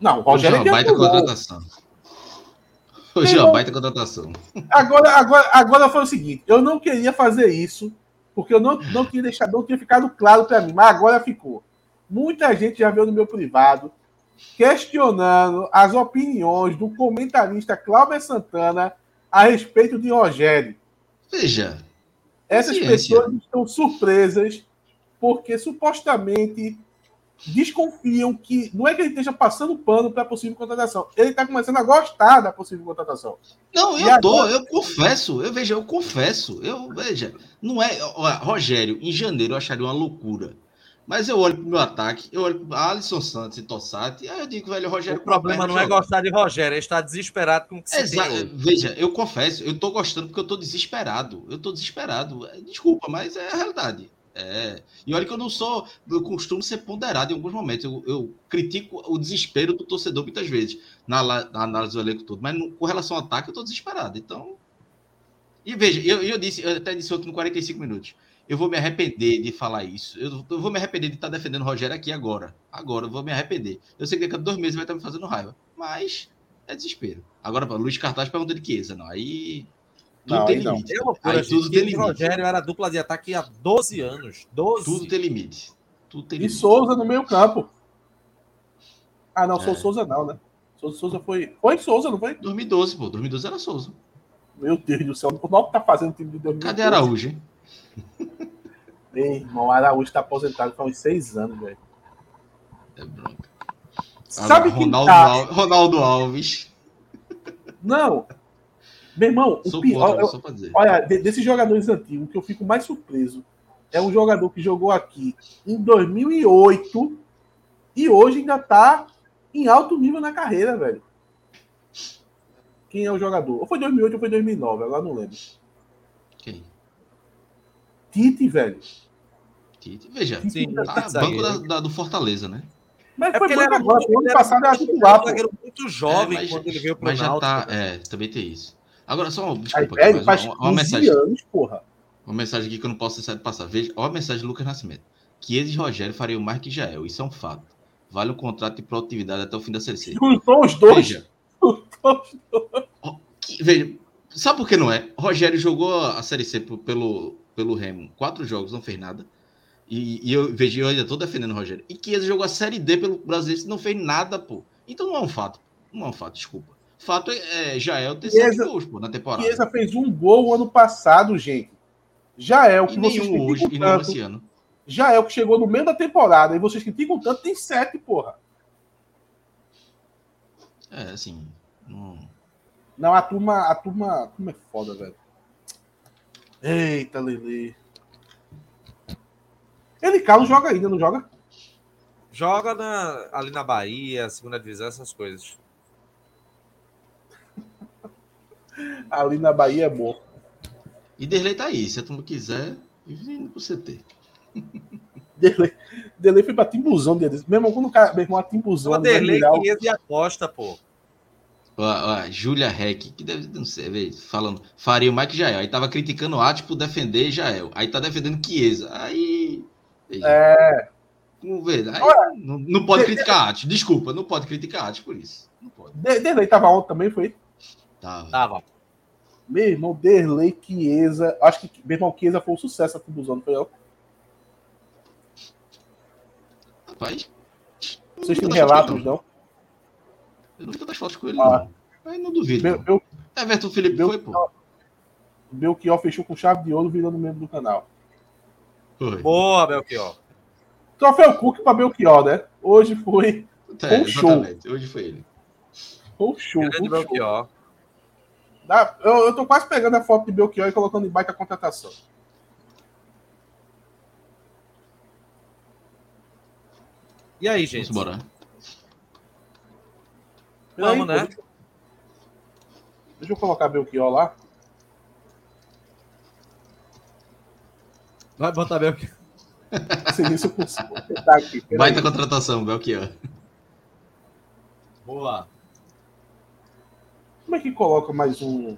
Não, o Rogério é uma baita aprovou. Hoje é uma baita contratação. Agora, agora, agora foi o seguinte: eu não queria fazer isso, porque eu não, não queria deixar, não tinha ficado claro para mim, mas agora ficou. Muita gente já veio no meu privado questionando as opiniões do comentarista Cláudio Santana a respeito de Rogério. Veja. Essas ciência. pessoas estão surpresas porque supostamente desconfiam que não é que ele esteja passando pano para a possível contratação, ele está começando a gostar da possível contratação. Não, eu tô, eu confesso, eu veja, eu confesso, eu veja, não é, ó, Rogério, em janeiro eu acharia uma loucura mas eu olho para o meu ataque, eu olho para Alisson Santos e Tossati, aí eu digo, velho, o Rogério. O problema não é gostar de Rogério, ele está desesperado com o que se Exato. Veja, eu confesso, eu estou gostando porque eu estou desesperado. Eu estou desesperado. Desculpa, mas é a realidade. É. E olha que eu não sou, eu costumo ser ponderado em alguns momentos. Eu, eu critico o desespero do torcedor muitas vezes na, na análise do elenco todo, mas no, com relação ao ataque eu estou desesperado. Então. E veja, eu, eu disse, eu até disse outro no 45 minutos eu vou me arrepender de falar isso. Eu, eu vou me arrepender de estar defendendo o Rogério aqui agora. Agora, eu vou me arrepender. Eu sei que daqui a dois meses vai estar me fazendo raiva. Mas é desespero. Agora, Luiz Cartaz pergunta de Chiesa. Não, aí. Tudo não, tem limite. Não. Aí, aí tudo tem limite. Rogério era dupla de ataque há 12 anos. 12. Tudo tem limite. Tudo tem limite. E Souza no meio campo. Ah, não, é. Souza não, né? Souza, Souza foi. Foi Souza, não foi? 2012, pô. 2012 era Souza. Meu Deus do céu. O que tá fazendo time de 2012? Cadê Araújo, hein? Meu irmão, Araújo está aposentado faz uns seis anos, velho. É bronca. Sabe quem Ronaldo, tá... Alves, Ronaldo Alves. Não. Meu irmão, o pior, eu, olha, desses jogadores antigos, o que eu fico mais surpreso é um jogador que jogou aqui em 2008 e hoje ainda tá em alto nível na carreira, velho. Quem é o jogador? Ou foi 2008 ou foi 2009, agora não lembro. Quem? Tite, velho. Tite, veja, Tite tá, tá banco da, da, do Fortaleza, né? Mas é foi ele era agora, muito, ano passado era titular, era muito jovem é, mas, quando ele veio pro Mas já tá, é, também tem isso. Agora, só uma, desculpa, Aí, faz uma, uma mensagem. Anos, porra. Uma mensagem aqui que eu não posso deixar de passar. Veja, olha a mensagem do Lucas Nascimento. Que eles e Rogério fariam mais que Jael, isso é um fato. Vale o contrato de produtividade até o fim da CC. Juntou os dois. Veja, veja, sabe por que não é? Rogério jogou a Série C pelo, pelo Remo quatro jogos, não fez nada. E, e eu vejo, eu ainda estou defendendo o Rogério. E Chiesa jogou a Série D pelo Brasileiro não fez nada, pô. Então não é um fato. Não é um fato, desculpa. Fato é, é já é o terceiro gol, pô, na temporada. Chiesa fez um gol ano passado, gente. Já é o que e vocês criticam hoje, tanto. E não esse ano. Já é o que chegou no meio da temporada. E vocês criticam tanto, tem sete, porra. É, assim. Não, não a turma, a turma, a turma é foda, velho. Eita, Lele. Ele Carlos joga ainda, não joga? Joga na, ali na Bahia, segunda divisão, essas coisas. Ali na Bahia é bom. E Derlei tá aí, se a turma quiser, vindo pro CT. Derlei, Derlei foi pra Timbuzão deles. Mesmo quando o cara, meu irmão, a Timbuzão. O Derlei queria de aposta, pô. A, a Júlia Heck, que deve, não sei, falando, faria o Mike Jael. Aí tava criticando o Atos por defender Jael. Aí tá defendendo Chiesa. Aí. É. Vamos ver. Aí, não, não, pode criticar Atos. Desculpa, não pode criticar Atos por isso. Não pode. Derlei tava ontem também, foi? Tava. Tava. Meu irmão, Derlei, Chiesa. Acho que meu irmão Chiesa foi um sucesso aqui dos anos, foi eu. Rapaz. Vocês têm relatos, não? Eu não vi tantas fotos com ele, ah. não. Mas não duvido. Meu, meu, Everton Felipe meu, foi, pô. Belchior fechou com chave de ouro virando membro do canal. Foi. Boa, Belchior. Troféu Cook para Belchior, né? Hoje foi. É, um show. Hoje foi ele. Foi um show. Grande Belchior. Dá, eu, eu tô quase pegando a foto de Belchior e colocando em baita contratação. E aí, gente? Vamos embora. Vamos, né? Deixa eu colocar Belchior lá. Vai botar Belchior. Sim, isso eu consigo aqui. Vai ter contratação, Belchior. Boa. Como é que coloca mais um.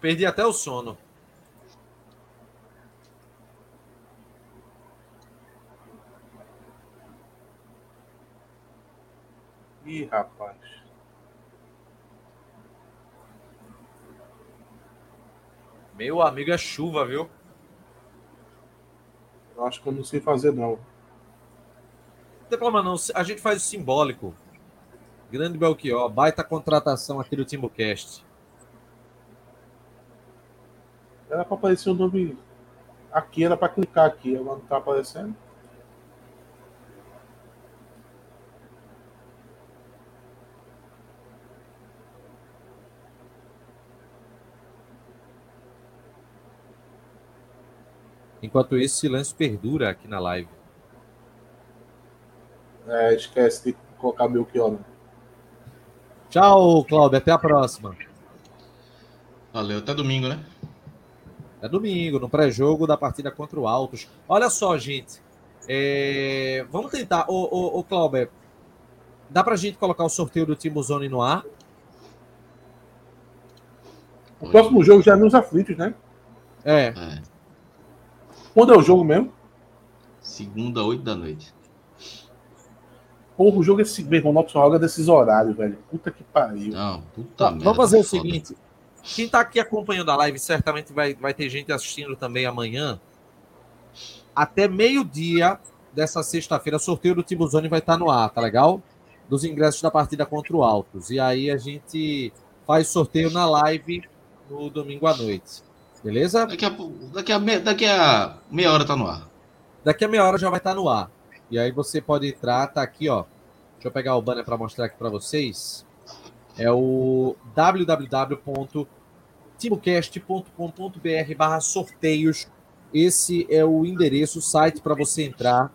Perdi até o sono. Ih, rapaz. Meu amigo é chuva, viu? Eu acho que eu não sei fazer, não. Tem problema, não. A gente faz o simbólico. Grande Belchior, baita contratação aqui do TimbuCast. Era para aparecer o nome aqui, era para clicar aqui, agora não tá aparecendo. Enquanto isso, silêncio perdura aqui na live. É, esquece de colocar Belchior. Tchau, Cláudio. Até a próxima. Valeu. Até domingo, né? É domingo, no pré-jogo da partida contra o Altos. Olha só, gente. É... Vamos tentar. Ô, ô, ô Cláudio, dá pra gente colocar o sorteio do Timo Zone no ar? O próximo jogo já é nos aflitos, né? É. é. Quando é o jogo mesmo? Segunda, oito da noite. Porra, o jogo é esse mesmo, o Nosso joga desses horários, velho. Puta que pariu. Não, puta tá, merda. Vamos fazer o foda. seguinte. Quem tá aqui acompanhando a live, certamente vai, vai ter gente assistindo também amanhã. Até meio-dia dessa sexta-feira, sorteio do Tibuzone vai estar tá no ar, tá legal? Dos ingressos da partida contra o Altos. E aí a gente faz sorteio na live no domingo à noite. Beleza? Daqui a, daqui, a, daqui a meia hora tá no ar. Daqui a meia hora já vai estar tá no ar. E aí você pode entrar, tá aqui, ó. Deixa eu pegar o banner para mostrar aqui para vocês. É o www.timocast.com.br barra sorteios. Esse é o endereço, o site para você entrar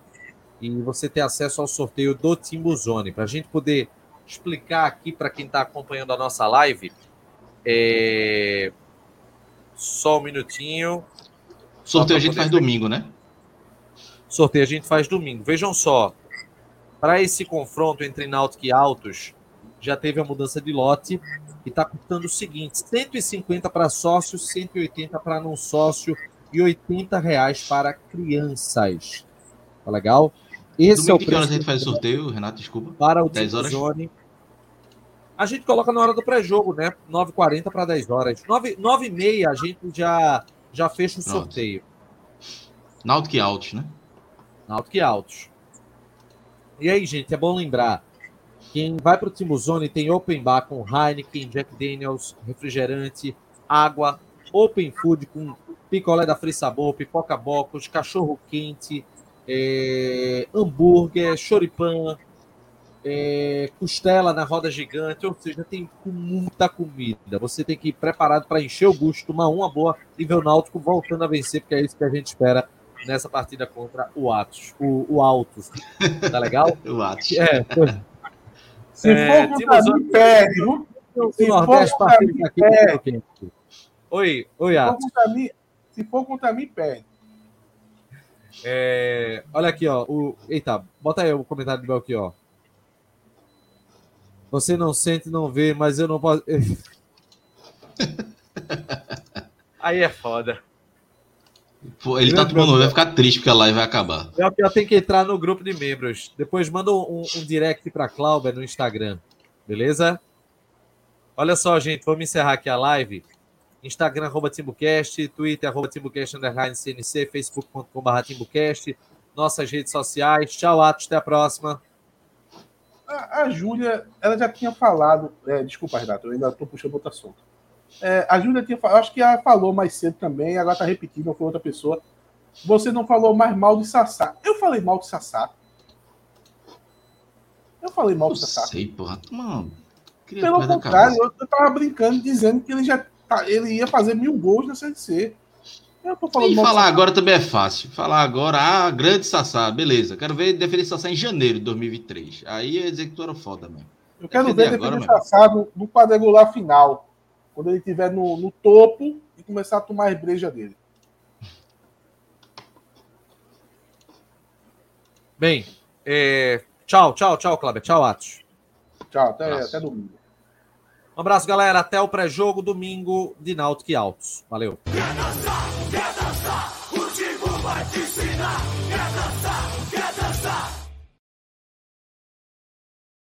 e você ter acesso ao sorteio do Timbuzone. Para a gente poder explicar aqui para quem está acompanhando a nossa live, é... Só um minutinho. Sorteio a gente faz domingo, né? Sorteio a gente faz domingo. Vejam só. Para esse confronto entre Náutico e Altos, já teve a mudança de lote e está custando o seguinte: 150 para sócio, 180 para não sócio e 80 reais para crianças. Tá legal? Esse Domingo é o preço. A gente faz sorteio, Renato? Desculpa. Para o 10 horas. Zone, a gente coloca na hora do pré-jogo, né? 9h40 para 10 horas. 9, h 30 a gente já, já fecha o Pronto. sorteio. Náutico e Altos, né? Náutico e Altos. E aí, gente, é bom lembrar. Quem vai para o Timuzone tem open bar com Heineken, Jack Daniels, refrigerante, água, open food com picolé da Free Sabor, pipoca bocos, cachorro quente, é, hambúrguer, choripan, é, costela na roda gigante, ou seja, tem muita comida. Você tem que ir preparado para encher o bucho, tomar uma boa e ver o Náutico voltando a vencer, porque é isso que a gente espera nessa partida contra o Atos. O, o Altos. Tá legal? o Atos. É, pois. Se é, for contra mim, perde, Se for contra mim, perde. Oi, oi, Atos. Se for contra mim, perde. É, olha aqui, ó. O, eita, bota aí o comentário do Belchior. Você não sente, não vê, mas eu não posso. Aí é foda. Pô, Ele tá tomando, vai ficar triste porque a live vai acabar. Belchior tem que entrar no grupo de membros. Depois manda um, um direct para Cláudia no Instagram. Beleza? Olha só, gente, vamos encerrar aqui a live. Instagram, arroba TimbuCast, Twitter, arroba TimbuCast, underline CNC, facebook.com.br TimbuCast, nossas redes sociais. Tchau, Atos, até a próxima. A, a Júlia, ela já tinha falado. é, desculpa, Renato, eu ainda estou puxando outro assunto. É, a Júlia tinha falado, acho que ela falou mais cedo também, agora está repetindo, foi outra pessoa. Você não falou mais mal de Sassá. Eu falei mal de Sassá. Eu falei mal de Sassá. sei, porra. Mano, Pelo contrário, eu, eu tava brincando dizendo que ele já tá- ele ia fazer mil gols na CNC. Eu tô falando E falar Sassá. agora também é fácil. Falar agora, ah, grande Sassá, beleza. Quero ver defender Sassá em janeiro de 2023. Aí ia dizer que tu era foda mesmo. Eu quero defender ver defender Sassá no, no quadrangular final. Quando ele estiver no, no topo e começar a tomar as brejas dele. Bem, é, tchau, tchau, tchau, Cláudia. Tchau, Atos. Tchau, até, até domingo. Um abraço, galera. Até o pré-jogo domingo de Náutico e Altos. Valeu. Quer dançar, o Tigo vai te ensinar. Quer dançar, quer dançar,